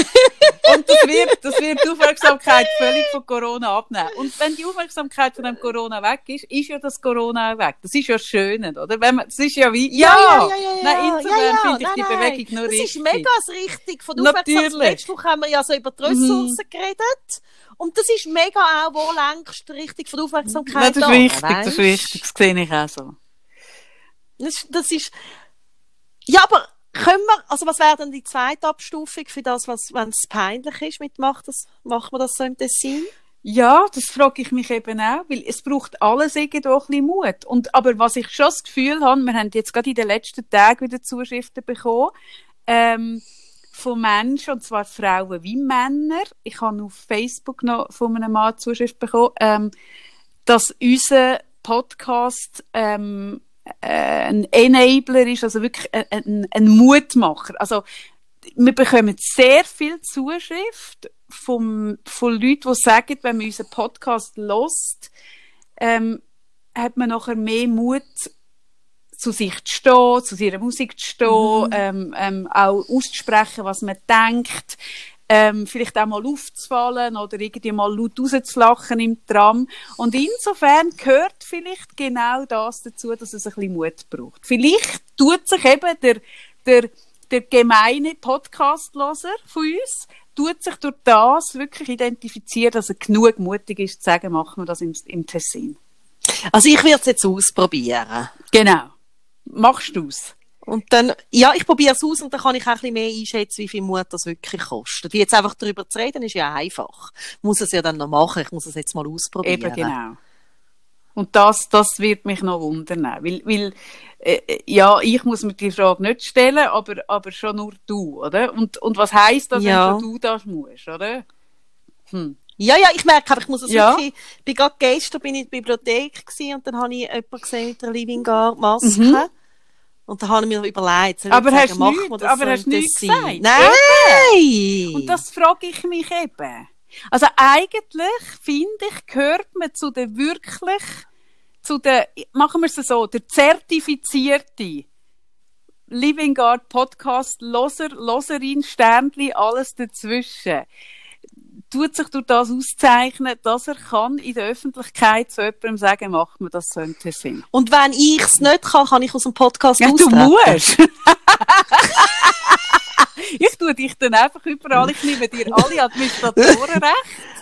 Und das wird, das wird die Aufmerksamkeit völlig von Corona abnehmen. Und wenn die Aufmerksamkeit von dem Corona weg ist, ist ja das Corona weg. Das ist ja das Schöne, oder? Wenn man, das ist ja wie, ja! ja, ja, ja, Nein, ja, insofern ja, ja. finde ich Nein, die nein. Bewegung nur Das richtig. ist mega das richtig. Von der Aufmerksamkeit. Letzte Woche haben wir ja so über die Ressourcen geredet. Und das ist mega auch, wo längst richtig von Aufmerksamkeit Nein, das ist da, wichtig, das ist wichtig. Das sehe ich auch so. Das, das ist, ja, aber können wir, also was wäre denn die zweite Abstufung für das, was, wenn es peinlich ist mit macht das, macht man das so im Tessin? Ja, das frage ich mich eben auch, weil es braucht alles irgendwo ein bisschen Mut. Und, aber was ich schon das Gefühl habe, wir haben jetzt gerade in den letzten Tagen wieder Zuschriften bekommen, ähm, von Menschen, und zwar Frauen wie Männer. Ich habe auf Facebook noch von einem Mann Zuschrift bekommen, ähm, dass unser Podcast ähm, äh, ein Enabler ist, also wirklich ein, ein, ein Mutmacher. Also wir bekommen sehr viel Zuschrift vom, von Leuten, die sagen, wenn man unseren Podcast lost, ähm, hat man nachher mehr Mut, zu sich zu stehen, zu ihrer Musik zu stehen, mhm. ähm, ähm, auch auszusprechen, was man denkt, ähm, vielleicht auch mal aufzufallen oder irgendwie mal laut rauszulachen im Tram. Und insofern gehört vielleicht genau das dazu, dass es ein bisschen Mut braucht. Vielleicht tut sich eben der, der, der gemeine Podcast-Loser von uns, tut sich durch das wirklich identifizieren, dass er genug mutig ist, zu sagen, machen wir das im, im Tessin. Also ich werde es jetzt ausprobieren. Genau. Machst du es? Und dann, ja, ich probiere es aus und dann kann ich auch ein bisschen mehr einschätzen, wie viel Mut das wirklich kostet. Wie jetzt einfach darüber zu reden, ist ja einfach. Ich muss es ja dann noch machen, ich muss es jetzt mal ausprobieren. Eben, genau. Und das, das wird mich noch wundern. Weil, weil äh, ja, ich muss mir die Frage nicht stellen, aber, aber schon nur du, oder? Und, und was heisst das, ja. wenn schon du das musst, oder? Hm. Ja, ja, ich merke einfach, ich muss es ja. wirklich, ich bin gerade gestern bin ich in der Bibliothek gewesen und dann habe ich jemanden gesehen mit der Living Guard Maske. Mhm. Und da habe ich mir überlegt, soll aber hast sagen, nicht, aber hast du nichts gesagt? Nein! Eben. Und das frage ich mich eben. Also eigentlich, finde ich, gehört man zu der wirklich, zu der, machen wir es so, der zertifizierte Living Guard Podcast, Loser, Loserin, Sternli, alles dazwischen tut sich durch das auszeichnen, dass er kann in der Öffentlichkeit zu jemandem sagen, macht man das so im Tessin. Und wenn ich es nicht kann, kann ich aus dem Podcast ja, austreten. du musst. ich tue dich dann einfach überall, ich nehme dir alle Administratoren recht.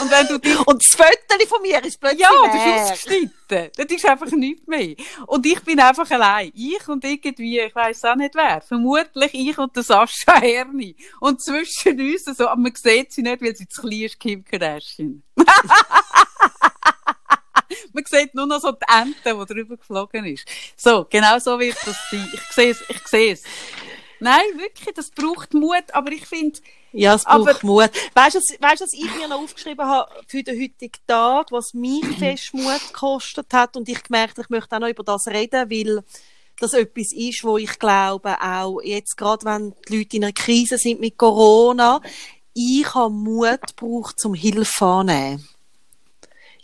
Und wenn du dich... Und das Foto von mir ist plötzlich Ja, das ist ausgeschnitten. Das ist einfach nichts mehr. Und ich bin einfach allein. Ich und irgendwie, ich weiss auch nicht wer. Vermutlich ich und der Sascha Herni. Und zwischen uns so, aber man sieht sie nicht, weil sie zu klein ist, Kim Kardashian. man sieht nur noch so die Ente, die drüber geflogen ist. So, genau so wird das sein. Ich sehe es, ich sehe es. Nein, wirklich, das braucht Mut, aber ich finde, ja, es braucht aber, Mut. Weißt du, weißt, was ich mir noch aufgeschrieben habe für den heutigen Tag, was mich fest Mut gekostet hat und ich gemerkt, ich möchte auch noch über das reden, weil das etwas ist, wo ich glaube, auch jetzt gerade, wenn die Leute in einer Krise sind mit Corona, ich habe Mut gebraucht, zum Hilfe annehmen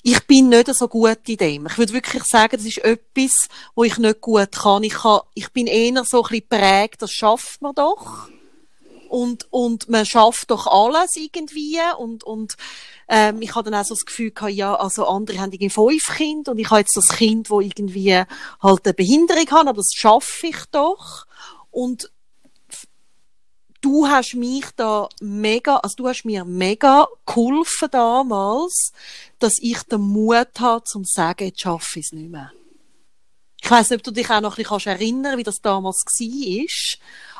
ich bin nicht so gut in dem. Ich würde wirklich sagen, das ist etwas, wo ich nicht gut kann. Ich, kann, ich bin eher so ein bisschen prägt, das schafft man doch. Und, und man schafft doch alles irgendwie. Und, und ähm, ich hatte dann auch so das Gefühl gehabt, ja, also andere haben irgendwie fünf Kinder und ich habe jetzt das Kind, wo irgendwie halt eine Behinderung hat, aber das schaffe ich doch. Und du hast mich da mega, also du hast mir mega geholfen damals, dass ich den Mut habe, zum zu sagen, jetzt schaffe ich es nicht mehr. Ich weiss nicht, ob du dich auch noch ein bisschen erinnern kannst, wie das damals war,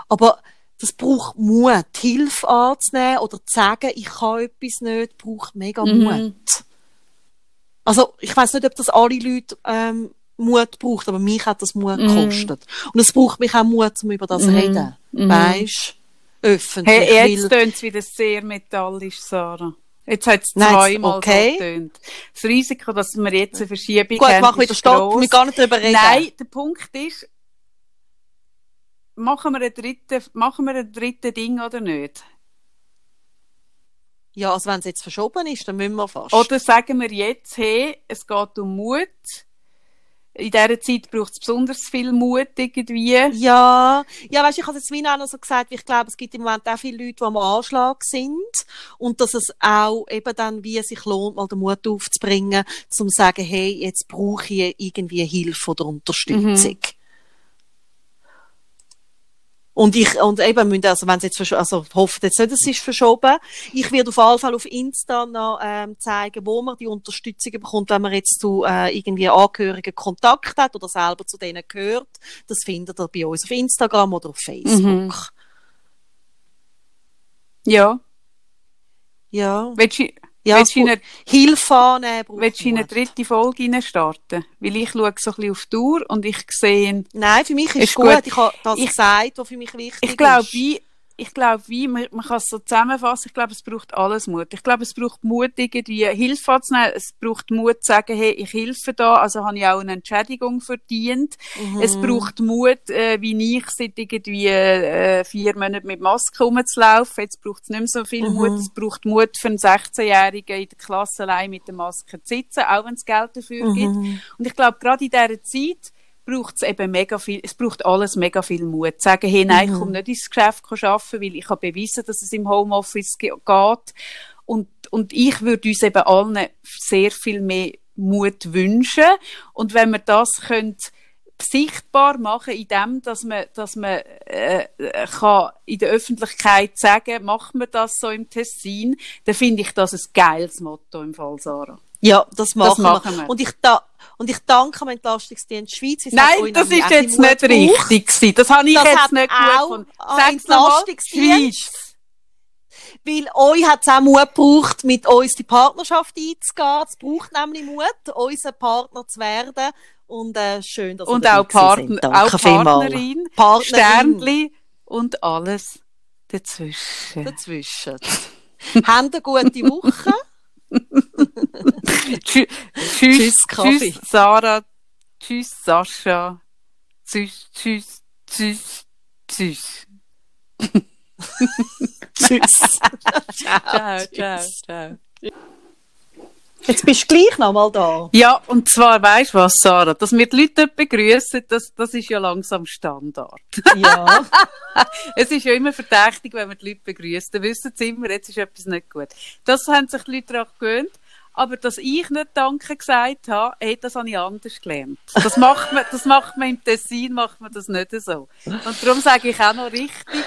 aber das braucht Mut, Hilfe anzunehmen oder zu sagen, ich kann etwas nicht, braucht mega mhm. Mut. Also, ich weiss nicht, ob das alle Leute ähm, Mut braucht, aber mich hat das Mut mhm. gekostet. Und es braucht mich auch Mut, um über das zu mhm. reden. Mhm. Weißt öffentlich. Hey, jetzt tönt es wieder sehr metallisch, Sarah. Jetzt hat es zweimal okay. so getönt. Das Risiko, dass wir jetzt eine Verschiebung Gut, haben, mach wieder Stopp, wir gar nicht darüber reden. Nein, der Punkt ist, machen wir ein drittes, machen wir ein drittes Ding oder nicht? Ja, also wenn es jetzt verschoben ist, dann müssen wir fast. Oder sagen wir jetzt, hey, es geht um Mut in dieser Zeit braucht es besonders viel Mut irgendwie. Ja, ja, weißt, ich habe jetzt Mina auch noch so gesagt, ich glaube, es gibt im Moment auch viele Leute, die am Anschlag sind und dass es auch eben dann, wie es sich lohnt, mal den Mut aufzubringen, zum zu sagen, hey, jetzt brauche ich irgendwie Hilfe oder Unterstützung. Mhm. Und ich, und eben, müssen, also, wenn jetzt, versch also, hofft jetzt nicht, es ist verschoben. Ich werde auf jeden Fall auf Insta noch, ähm, zeigen, wo man die Unterstützung bekommt, wenn man jetzt zu, äh, irgendwie Angehörigen Kontakt hat oder selber zu denen gehört. Das findet ihr bei uns auf Instagram oder auf Facebook. Mhm. Ja. Ja. Willst du, Ja, Willst du eine- Hilfe annehmen Willst du in eine dritte Folge rein starten? Weil ich schaue so ein bisschen auf die Uhr und ich sehe, Nein, für mich ist, Ist gut. gut. Ich habe das Ich- gesagt, was für mich wichtig ich glaube, ist. wie, ich glaube, wie, man, man kann es so zusammenfassen, ich glaube, es braucht alles Mut. Ich glaube, es braucht Mut, irgendwie Hilfe anzunehmen. Es braucht Mut zu sagen, hey, ich helfe da, also habe ich auch eine Entschädigung verdient. Mhm. Es braucht Mut, äh, wie ich, seit irgendwie äh, vier Monaten mit Maske rumzulaufen. Jetzt braucht es nicht mehr so viel Mhm. Mut. Es braucht Mut für einen 16-Jährigen in der Klasse allein mit der Maske zu sitzen, auch wenn es Geld dafür gibt. Mhm. Und ich glaube, gerade in dieser Zeit braucht es eben mega viel, es braucht alles mega viel Mut. Sagen, hey, nein, ich komme nicht ins Geschäft arbeiten, weil ich habe bewiesen, dass es im Homeoffice ge- geht. Und, und ich würde uns eben allen sehr viel mehr Mut wünschen. Und wenn wir das können, sichtbar machen, in dem, dass man, dass man äh, äh, kann in der Öffentlichkeit sagen, macht man das so im Tessin, dann finde ich das ein geiles Motto im Fall, Sarah. Ja, das machen, machen wir. wir. Und ich, da, und ich danke dem Entlastungsdienst Schweiz. Es Nein, das ist jetzt nicht richtig gewesen. Das habe ich Das jetzt nicht gut auch gefunden. Sag's nochmal. Entlastungsdienst. Weil euch hat es auch Mut gebraucht, mit uns die Partnerschaft einzugehen. Es braucht nämlich Mut, unser Partner zu werden. Und äh, schön, dass Und ihr auch. Danke auch. Partnerin, Partnerin. Sternli und alles dazwischen. Dazwischen. Habt eine gute Woche. Tschü- Tschüss, Tschüss, tschüss, Sarah. Tschüss, Sascha. Tschüss, tschüss, tschüss, tschüss. Tschüss. Ciao, ciao, ciao. Jetzt bist du gleich noch mal da. Ja, und zwar, weisst du was, Sarah? Dass wir die Leute begrüßen, das, das ist ja langsam Standard. Ja. Es ist ja immer verdächtig, wenn man die Leute begrüßt. Dann wissen sie immer, jetzt ist etwas nicht gut. Das haben sich die Leute daran gewöhnt. Aber dass ich nicht Danke gesagt habe, hey, das habe ich anders gelernt. Das macht man, das macht man im Tessin, macht man das nicht so. Und darum sage ich auch noch richtig,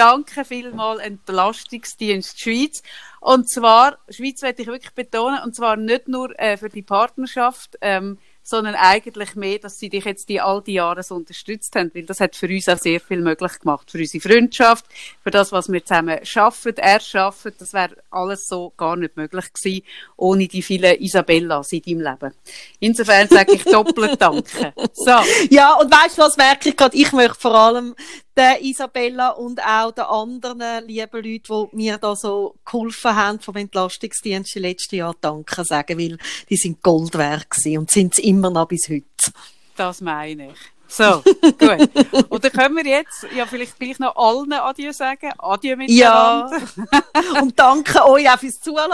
danke vielmal Entlastungsdienst Schweiz. Und zwar, Schweiz werde ich wirklich betonen, und zwar nicht nur äh, für die Partnerschaft, ähm, sondern eigentlich mehr, dass sie dich jetzt die all die Jahre so unterstützt haben, weil das hat für uns auch sehr viel möglich gemacht. Für unsere Freundschaft, für das, was wir zusammen schaffen, erschaffen, das wäre alles so gar nicht möglich gewesen, ohne die vielen Isabellas in deinem Leben. Insofern sage ich doppelt Danke. So. Ja, und weißt du was, merke ich gerade, ich möchte vor allem der Isabella und auch den anderen lieben Leuten, die mir da so geholfen haben vom Entlastungsdienst im letzten Jahr Danke sagen, weil die sind Gold wert und sind es immer noch bis heute. Das meine ich. So, gut. Und dann können wir jetzt ja vielleicht gleich noch allen Adieu sagen. Adieu Ja. miteinander. und danke euch auch fürs Zuhören.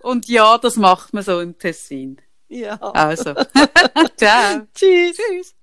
Und ja, das macht man so im Tessin. Ja. Also. Ciao. Tschüss. Tschüss.